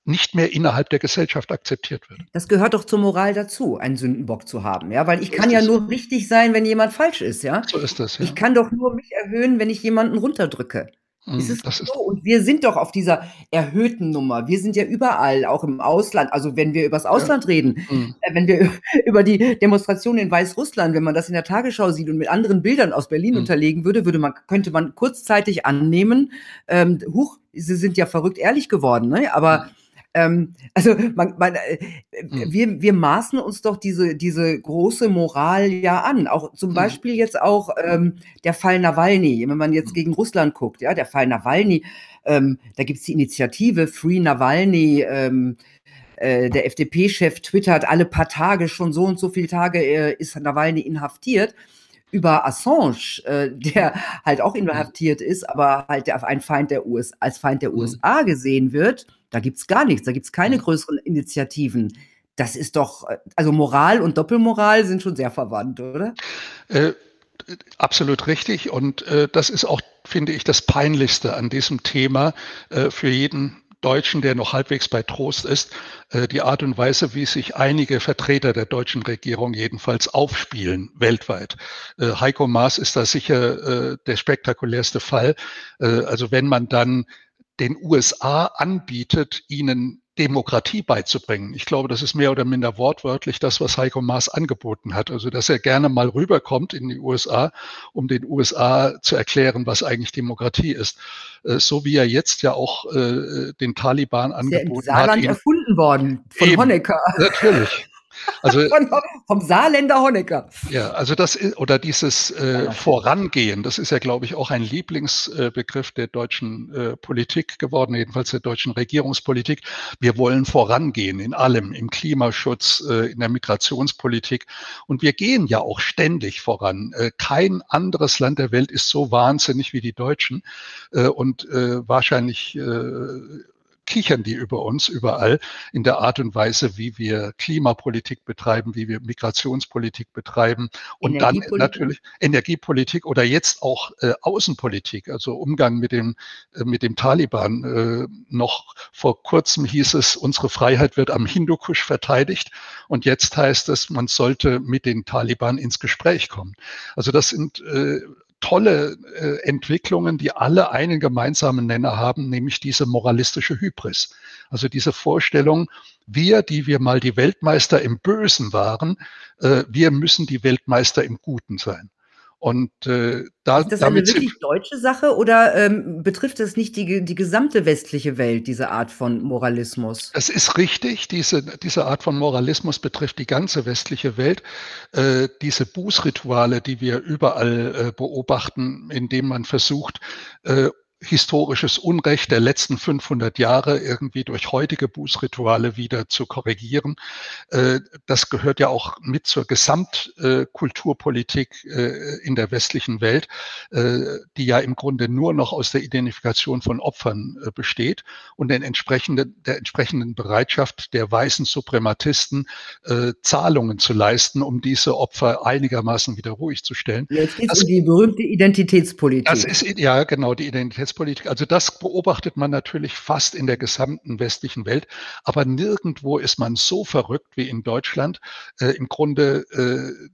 B: nicht mehr innerhalb der Gesellschaft akzeptiert wird.
A: Das gehört doch zur Moral dazu, einen Sündenbock zu haben, ja, weil ich so kann ja nur richtig sein, wenn jemand falsch ist, ja.
B: So ist das. Ja.
A: Ich kann doch nur mich erhöhen, wenn ich jemanden runterdrücke. Hm, ist es das so? Ist und wir sind doch auf dieser erhöhten Nummer. Wir sind ja überall, auch im Ausland. Also wenn wir übers Ausland ja. reden, mhm. wenn wir (laughs) über die Demonstration in Weißrussland, wenn man das in der Tagesschau sieht und mit anderen Bildern aus Berlin mhm. unterlegen würde, würde man, könnte man kurzzeitig annehmen, ähm, huch, sie sind ja verrückt ehrlich geworden, ne? Aber mhm ähm, also man, man, äh, mhm. wir, wir maßen uns doch diese, diese große Moral ja an. Auch zum mhm. Beispiel jetzt auch ähm, der Fall Nawalny, wenn man jetzt mhm. gegen Russland guckt, ja, der Fall Nawalny, ähm, da gibt's die Initiative Free Nawalny, ähm, äh, der FDP-Chef twittert alle paar Tage, schon so und so viele Tage äh, ist Nawalny inhaftiert über Assange, äh, der halt auch inhaftiert ist, aber halt der, ein Feind der US, als Feind der USA gesehen wird, da gibt's gar nichts, da gibt's keine größeren Initiativen. Das ist doch, äh, also Moral und Doppelmoral sind schon sehr verwandt, oder?
B: Äh, absolut richtig. Und äh, das ist auch, finde ich, das Peinlichste an diesem Thema äh, für jeden Deutschen, der noch halbwegs bei Trost ist, äh, die Art und Weise, wie sich einige Vertreter der deutschen Regierung jedenfalls aufspielen weltweit. Äh, Heiko Maas ist da sicher der spektakulärste Fall. Also wenn man dann den USA anbietet, ihnen Demokratie beizubringen. Ich glaube, das ist mehr oder minder wortwörtlich das, was Heiko Maas angeboten hat. Also, dass er gerne mal rüberkommt in die USA, um den USA zu erklären, was eigentlich Demokratie ist. Äh, so wie er jetzt ja auch äh, den Taliban angeboten hat.
A: Ist ja im Saarland erfunden worden von eben, Honecker.
B: Natürlich.
A: Also, (laughs) Von, vom Saarländer Honecker.
B: Ja, also das ist, oder dieses äh, Vorangehen, das ist ja, glaube ich, auch ein Lieblingsbegriff äh, der deutschen äh, Politik geworden, jedenfalls der deutschen Regierungspolitik. Wir wollen vorangehen in allem, im Klimaschutz, äh, in der Migrationspolitik. Und wir gehen ja auch ständig voran. Äh, kein anderes Land der Welt ist so wahnsinnig wie die Deutschen. Äh, und äh, wahrscheinlich äh, kichern die über uns überall in der Art und Weise, wie wir Klimapolitik betreiben, wie wir Migrationspolitik betreiben und dann natürlich Energiepolitik oder jetzt auch äh, Außenpolitik, also Umgang mit dem, äh, mit dem Taliban. Äh, noch vor kurzem hieß es, unsere Freiheit wird am Hindukusch verteidigt und jetzt heißt es, man sollte mit den Taliban ins Gespräch kommen. Also das sind äh, tolle äh, Entwicklungen, die alle einen gemeinsamen Nenner haben, nämlich diese moralistische Hybris. Also diese Vorstellung, wir, die wir mal die Weltmeister im Bösen waren, äh, wir müssen die Weltmeister im Guten sein. Und äh, da,
A: ist das damit eine wirklich deutsche Sache oder ähm, betrifft das nicht die, die gesamte westliche Welt, diese Art von Moralismus?
B: Es ist richtig, diese, diese Art von Moralismus betrifft die ganze westliche Welt. Äh, diese Bußrituale, die wir überall äh, beobachten, indem man versucht, äh, historisches Unrecht der letzten 500 Jahre irgendwie durch heutige Bußrituale wieder zu korrigieren. Äh, das gehört ja auch mit zur Gesamtkulturpolitik äh, in der westlichen Welt, äh, die ja im Grunde nur noch aus der Identifikation von Opfern besteht und den entsprechenden, der entsprechenden Bereitschaft der weißen Suprematisten Zahlungen zu leisten, um diese Opfer einigermaßen wieder ruhig zu stellen.
A: Jetzt geht es um die berühmte Identitätspolitik.
B: Das ist ja genau die Identitätspolitik. Sicherheitspolitik. Also das beobachtet man natürlich fast in der gesamten westlichen Welt, aber nirgendwo ist man so verrückt wie in Deutschland. Äh, Im Grunde äh,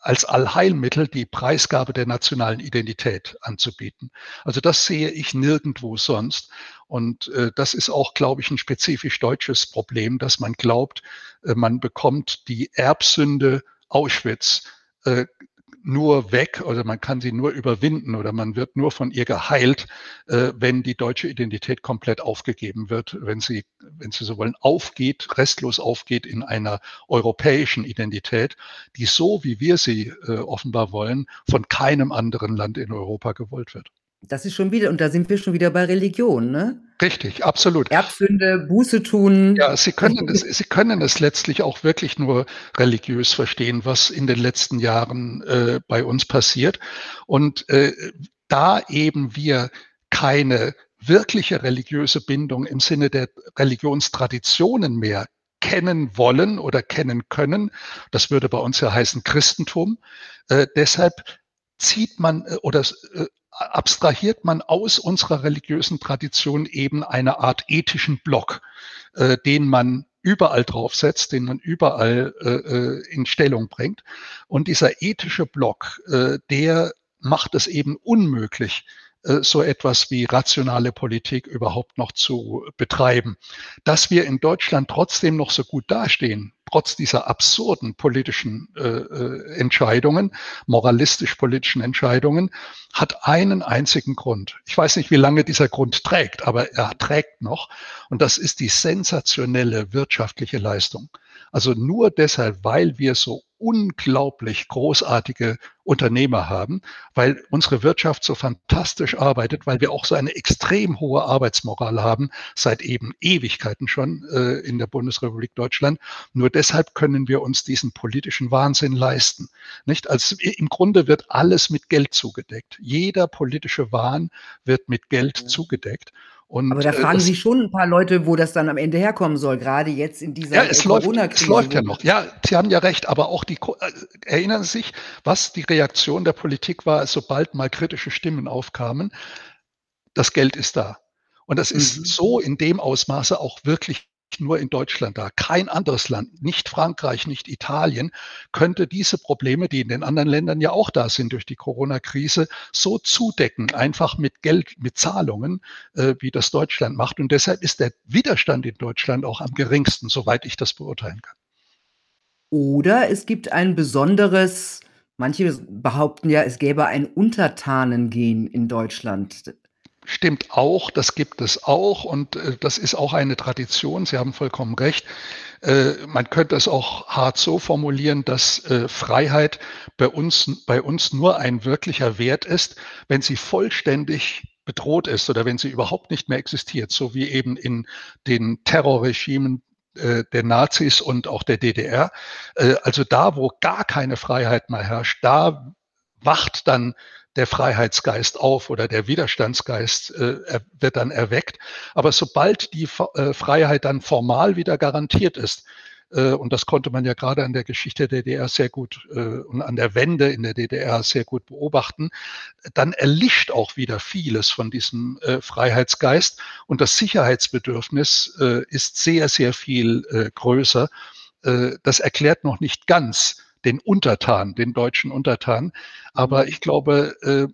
B: als Allheilmittel die Preisgabe der nationalen Identität anzubieten. Also das sehe ich nirgendwo sonst. Und äh, das ist auch, glaube ich, ein spezifisch deutsches Problem, dass man glaubt, äh, man bekommt die Erbsünde Auschwitz äh, nur weg oder man kann sie nur überwinden oder man wird nur von ihr geheilt, äh, wenn die deutsche Identität komplett aufgegeben wird, wenn sie, wenn sie so wollen, aufgeht, restlos aufgeht in einer europäischen Identität, die so, wie wir sie äh, offenbar wollen, von keinem anderen Land in Europa gewollt wird.
A: Das ist schon wieder, und da sind wir schon wieder bei Religion, ne?
B: Richtig, absolut.
A: Erbsünde, Buße tun.
B: Ja, Sie können es, Sie können es letztlich auch wirklich nur religiös verstehen, was in den letzten Jahren äh, bei uns passiert. Und äh, da eben wir keine wirkliche religiöse Bindung im Sinne der Religionstraditionen mehr kennen wollen oder kennen können, das würde bei uns ja heißen Christentum, äh, deshalb zieht man äh, oder äh, abstrahiert man aus unserer religiösen Tradition eben eine Art ethischen Block, äh, den man überall draufsetzt, den man überall äh, äh, in Stellung bringt. Und dieser ethische Block, äh, der macht es eben unmöglich, so etwas wie rationale Politik überhaupt noch zu betreiben. Dass wir in Deutschland trotzdem noch so gut dastehen, trotz dieser absurden politischen äh, äh, Entscheidungen, moralistisch-politischen Entscheidungen, hat einen einzigen Grund. Ich weiß nicht, wie lange dieser Grund trägt, aber er trägt noch. Und das ist die sensationelle wirtschaftliche Leistung. Also nur deshalb, weil wir so unglaublich großartige Unternehmer haben, weil unsere Wirtschaft so fantastisch arbeitet, weil wir auch so eine extrem hohe Arbeitsmoral haben, seit eben Ewigkeiten schon äh, in der Bundesrepublik Deutschland. Nur deshalb können wir uns diesen politischen Wahnsinn leisten. Nicht? Als, Im Grunde wird alles mit Geld zugedeckt. Jeder politische Wahn wird mit Geld zugedeckt.
A: Und, Aber da äh, fragen äh, sich schon ein paar Leute, wo das dann am Ende herkommen soll, gerade jetzt in dieser
B: ja, es Corona-Krise. Es läuft ja noch. Ja, Sie haben ja recht, aber auch die, äh, erinnern Sie sich, was die Reaktion der Politik war, sobald mal kritische Stimmen aufkamen? Das Geld ist da. Und das ist mhm. so in dem Ausmaße auch wirklich nur in Deutschland da. Kein anderes Land, nicht Frankreich, nicht Italien, könnte diese Probleme, die in den anderen Ländern ja auch da sind durch die Corona-Krise, so zudecken, einfach mit Geld, mit Zahlungen, äh, wie das Deutschland macht. Und deshalb ist der Widerstand in Deutschland auch am geringsten, soweit ich das beurteilen kann.
A: Oder es gibt ein besonderes, manche behaupten ja, es gäbe ein Untertanengen in Deutschland
B: stimmt auch, das gibt es auch und äh, das ist auch eine Tradition. Sie haben vollkommen recht. Äh, man könnte es auch hart so formulieren, dass äh, Freiheit bei uns, bei uns nur ein wirklicher Wert ist, wenn sie vollständig bedroht ist oder wenn sie überhaupt nicht mehr existiert, so wie eben in den Terrorregimen äh, der Nazis und auch der DDR. Also da, wo gar keine Freiheit mehr herrscht, da wacht dann der Freiheitsgeist auf oder der Widerstandsgeist äh, wird dann erweckt. Aber sobald die äh, Freiheit dann formal wieder garantiert ist, äh, und das konnte man ja gerade an der Geschichte der DDR sehr gut äh, und an der Wende in der DDR sehr gut beobachten, dann erlischt auch wieder vieles von diesem äh, Freiheitsgeist und das Sicherheitsbedürfnis ist sehr, sehr viel größer. Das erklärt noch nicht ganz, den Untertan, den deutschen Untertan. Aber mhm. ich glaube, äh,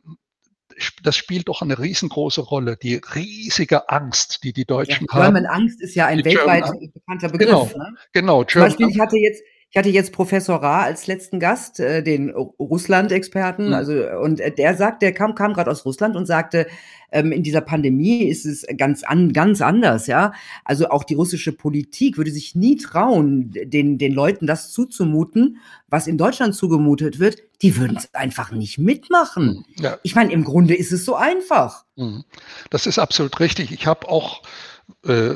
B: das spielt doch eine riesengroße Rolle. Die riesige Angst, die die Deutschen ja, haben.
A: German Angst ist ja ein weltweit German, bekannter Begriff.
B: Genau, ne? genau.
A: Zum Beispiel, ich hatte jetzt, ich hatte jetzt Professor Ra als letzten Gast, äh, den Russland-Experten. Mhm. Also, und der sagt, der kam, kam gerade aus Russland und sagte, ähm, in dieser Pandemie ist es ganz, an, ganz anders, ja. Also auch die russische Politik würde sich nie trauen, den, den Leuten das zuzumuten, was in Deutschland zugemutet wird. Die würden es einfach nicht mitmachen. Mhm. Ja. Ich meine, im Grunde ist es so einfach.
B: Mhm. Das ist absolut richtig. Ich habe auch äh,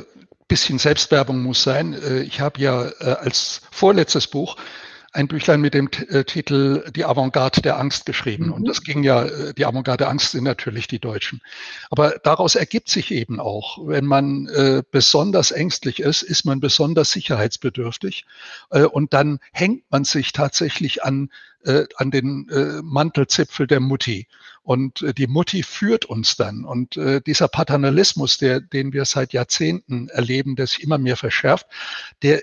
B: bisschen Selbstwerbung muss sein. Äh, ich habe ja äh, als vorletztes Buch ein Büchlein mit dem äh, Titel Die Avantgarde der Angst geschrieben. Mhm. Und das ging ja, die Avantgarde der Angst sind natürlich die Deutschen. Aber daraus ergibt sich eben auch, wenn man äh, besonders ängstlich ist, ist man besonders sicherheitsbedürftig. Äh, und dann hängt man sich tatsächlich an, äh, an den Mantelzipfel der Mutti. Und äh, die Mutti führt uns dann. Und äh, dieser Paternalismus, der, den wir seit Jahrzehnten erleben, der sich immer mehr verschärft, der,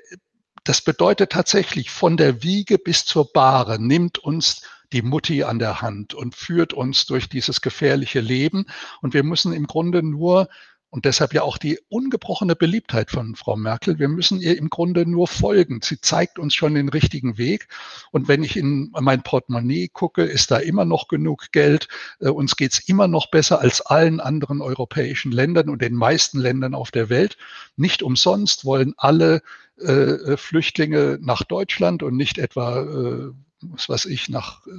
B: das bedeutet tatsächlich von der Wiege bis zur Bahre nimmt uns die Mutti an der Hand und führt uns durch dieses gefährliche Leben. Und wir müssen im Grunde nur Und deshalb ja auch die ungebrochene Beliebtheit von Frau Merkel. Wir müssen ihr im Grunde nur folgen. Sie zeigt uns schon den richtigen Weg. Und wenn ich in mein Portemonnaie gucke, ist da immer noch genug Geld. Äh, uns geht's immer noch besser als allen anderen europäischen Ländern und den meisten Ländern auf der Welt. Nicht umsonst wollen alle äh, Flüchtlinge nach Deutschland und nicht etwa, äh, was weiß ich, nach äh,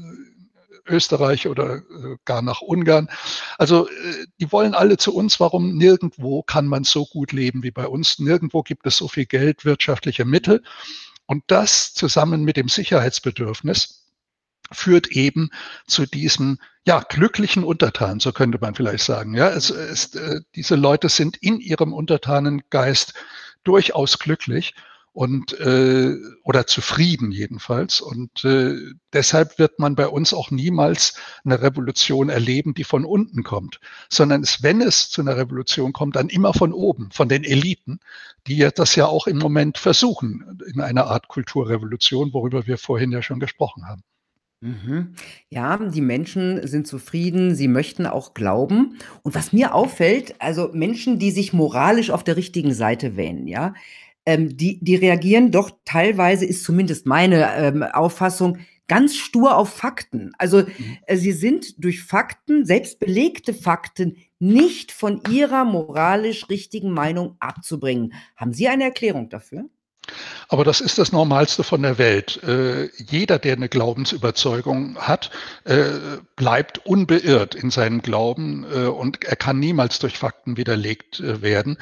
B: Österreich oder äh, gar nach Ungarn. Also äh, die wollen alle zu uns. Warum nirgendwo kann man so gut leben wie bei uns? Nirgendwo gibt es so viel Geld, wirtschaftliche Mittel. Und das zusammen mit dem Sicherheitsbedürfnis führt eben zu diesem ja glücklichen Untertan, so könnte man vielleicht sagen. Ja, es, es, äh, diese Leute sind in ihrem Untertanengeist durchaus glücklich und äh, oder zufrieden jedenfalls. Und äh, deshalb wird man bei uns auch niemals eine Revolution erleben, die von unten kommt, sondern es, wenn es zu einer Revolution kommt, dann immer von oben, von den Eliten, die das ja auch im Moment versuchen in einer Art Kulturrevolution, worüber wir vorhin ja schon gesprochen haben.
A: Mhm. Ja, die Menschen sind zufrieden, sie möchten auch glauben. Und was mir auffällt, also Menschen, die sich moralisch auf der richtigen Seite wähnen, ja, ähm, die, die reagieren doch teilweise, ist zumindest meine ähm, Auffassung, ganz stur auf Fakten. Also mhm. äh, sie sind durch Fakten, selbst belegte Fakten, nicht von ihrer moralisch richtigen Meinung abzubringen. Haben Sie eine Erklärung dafür?
B: Aber das ist das Normalste von der Welt. Äh, jeder, der eine Glaubensüberzeugung hat, äh, bleibt unbeirrt in seinem Glauben äh, und er kann niemals durch Fakten widerlegt äh, werden.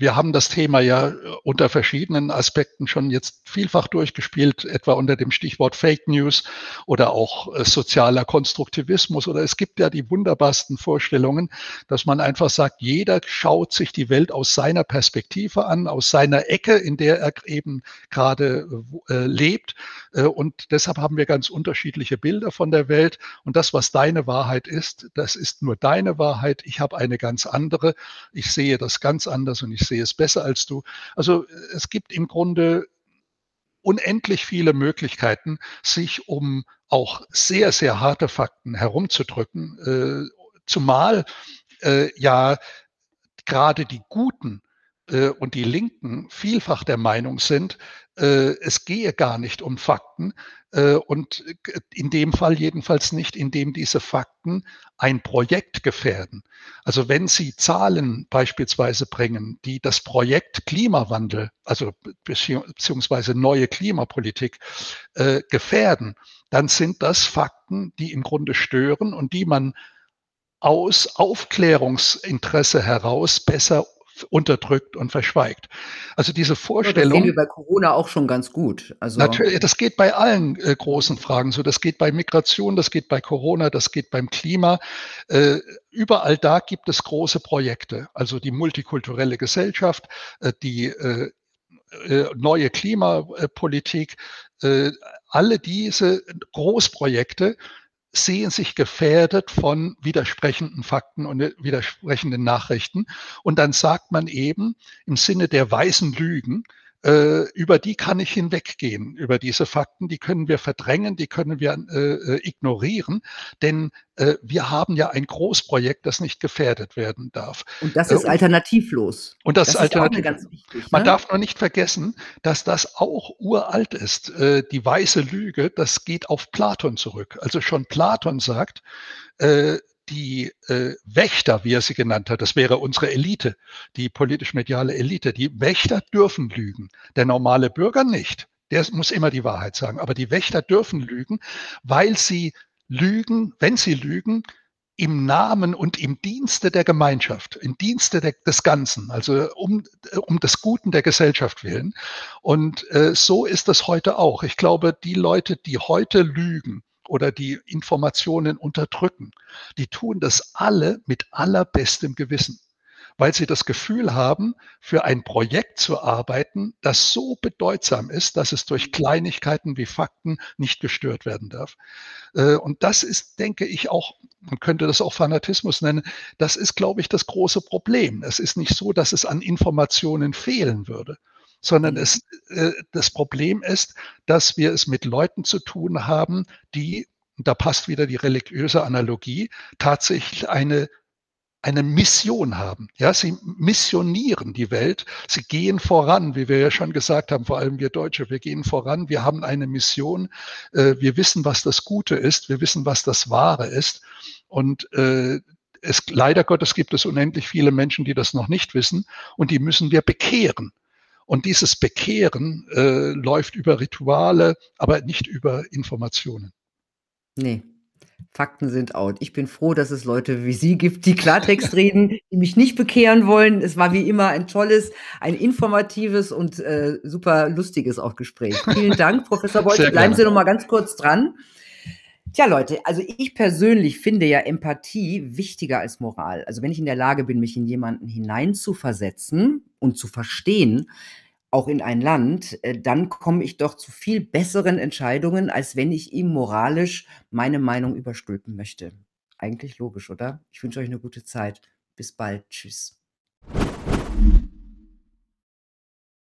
B: Wir haben das Thema ja äh, unter verschiedenen Aspekten schon jetzt vielfach durchgespielt, etwa unter dem Stichwort Fake News oder auch äh, sozialer Konstruktivismus. Oder es gibt ja die wunderbarsten Vorstellungen, dass man einfach sagt, jeder schaut sich die Welt aus seiner Perspektive an, aus seiner Ecke, in der er eben gerade äh, lebt. Und deshalb haben wir ganz unterschiedliche Bilder von der Welt. Und das, was deine Wahrheit ist, das ist nur deine Wahrheit. Ich habe eine ganz andere. Ich sehe das ganz anders und ich sehe es besser als du. Also es gibt im Grunde unendlich viele Möglichkeiten, sich um auch sehr, sehr harte Fakten herumzudrücken, äh, zumal äh, ja gerade die Guten äh, und die Linken vielfach der Meinung sind, es gehe gar nicht um Fakten und in dem Fall jedenfalls nicht, indem diese Fakten ein Projekt gefährden. Also wenn Sie Zahlen beispielsweise bringen, die das Projekt Klimawandel, also beziehungsweise neue Klimapolitik äh, gefährden, dann sind das Fakten, die im Grunde stören und die man aus Aufklärungsinteresse heraus besser unterdrückt und verschweigt. Also diese Vorstellung. Ja, das
A: wir bei Corona auch schon ganz gut.
B: Also natürlich, das geht bei allen äh, großen Fragen so. Das geht bei Migration, das geht bei Corona, das geht beim Klima. Äh, überall da gibt es große Projekte. Also die multikulturelle Gesellschaft, äh, die äh, äh, neue Klimapolitik, äh, alle diese Großprojekte sehen sich gefährdet von widersprechenden Fakten und widersprechenden Nachrichten. Und dann sagt man eben im Sinne der weißen Lügen, äh, über die kann ich hinweggehen, über diese Fakten, die können wir verdrängen, die können wir äh, äh, ignorieren, denn äh, wir haben ja ein Großprojekt, das nicht gefährdet werden darf.
A: Und das ist äh, alternativlos.
B: Und das, das ist alternativ. Wichtig, Man ne? darf noch nicht vergessen, dass das auch uralt ist. Äh, die weiße Lüge, das geht auf Platon zurück. Also schon Platon sagt, die äh, Wächter, wie er sie genannt hat, das wäre unsere Elite, die politisch-mediale Elite, die Wächter dürfen lügen, der normale Bürger nicht. Der muss immer die Wahrheit sagen. Aber die Wächter dürfen lügen, weil sie lügen, wenn sie lügen, im Namen und im Dienste der Gemeinschaft, im Dienste der, des Ganzen, also um, um des Guten der Gesellschaft willen. Und äh, so ist es heute auch. Ich glaube, die Leute, die heute lügen, oder die Informationen unterdrücken, die tun das alle mit allerbestem Gewissen, weil sie das Gefühl haben, für ein Projekt zu arbeiten, das so bedeutsam ist, dass es durch Kleinigkeiten wie Fakten nicht gestört werden darf. Äh, und das ist, denke ich, auch, man könnte das auch Fanatismus nennen, das ist, glaube ich, das große Problem. Es ist nicht so, dass es an Informationen fehlen würde sondern mhm. es, äh, das Problem ist, dass wir es mit Leuten zu tun haben, die, und da passt wieder die religiöse Analogie, tatsächlich eine eine Mission haben. Ja, sie missionieren die Welt. Sie gehen voran, wie wir ja schon gesagt haben, vor allem wir Deutsche. Wir gehen voran. Wir haben eine Mission. Äh, wir wissen, was das Gute ist. Wir wissen, was das Wahre ist. Und äh, es, leider Gottes gibt es unendlich viele Menschen, die das noch nicht wissen. Und die müssen wir bekehren. Und dieses Bekehren äh, läuft über Rituale, aber nicht über Informationen.
A: Nee, Fakten sind out. Ich bin froh, dass es Leute wie Sie gibt, die Klartext reden, die mich nicht bekehren wollen. Es war wie immer ein tolles, ein informatives und äh, super lustiges auch Gespräch. Vielen Dank, (laughs) Professor Bolt. Bleiben Sie noch mal ganz kurz dran. Tja, Leute, also ich persönlich finde ja Empathie wichtiger als Moral. Also wenn ich in der Lage bin, mich in jemanden hineinzuversetzen und zu verstehen, auch in ein Land, äh, dann komme ich doch zu viel besseren Entscheidungen, als wenn ich ihm moralisch meine Meinung überstülpen möchte. Eigentlich logisch, oder? Ich wünsche euch eine gute Zeit. Bis bald. Tschüss.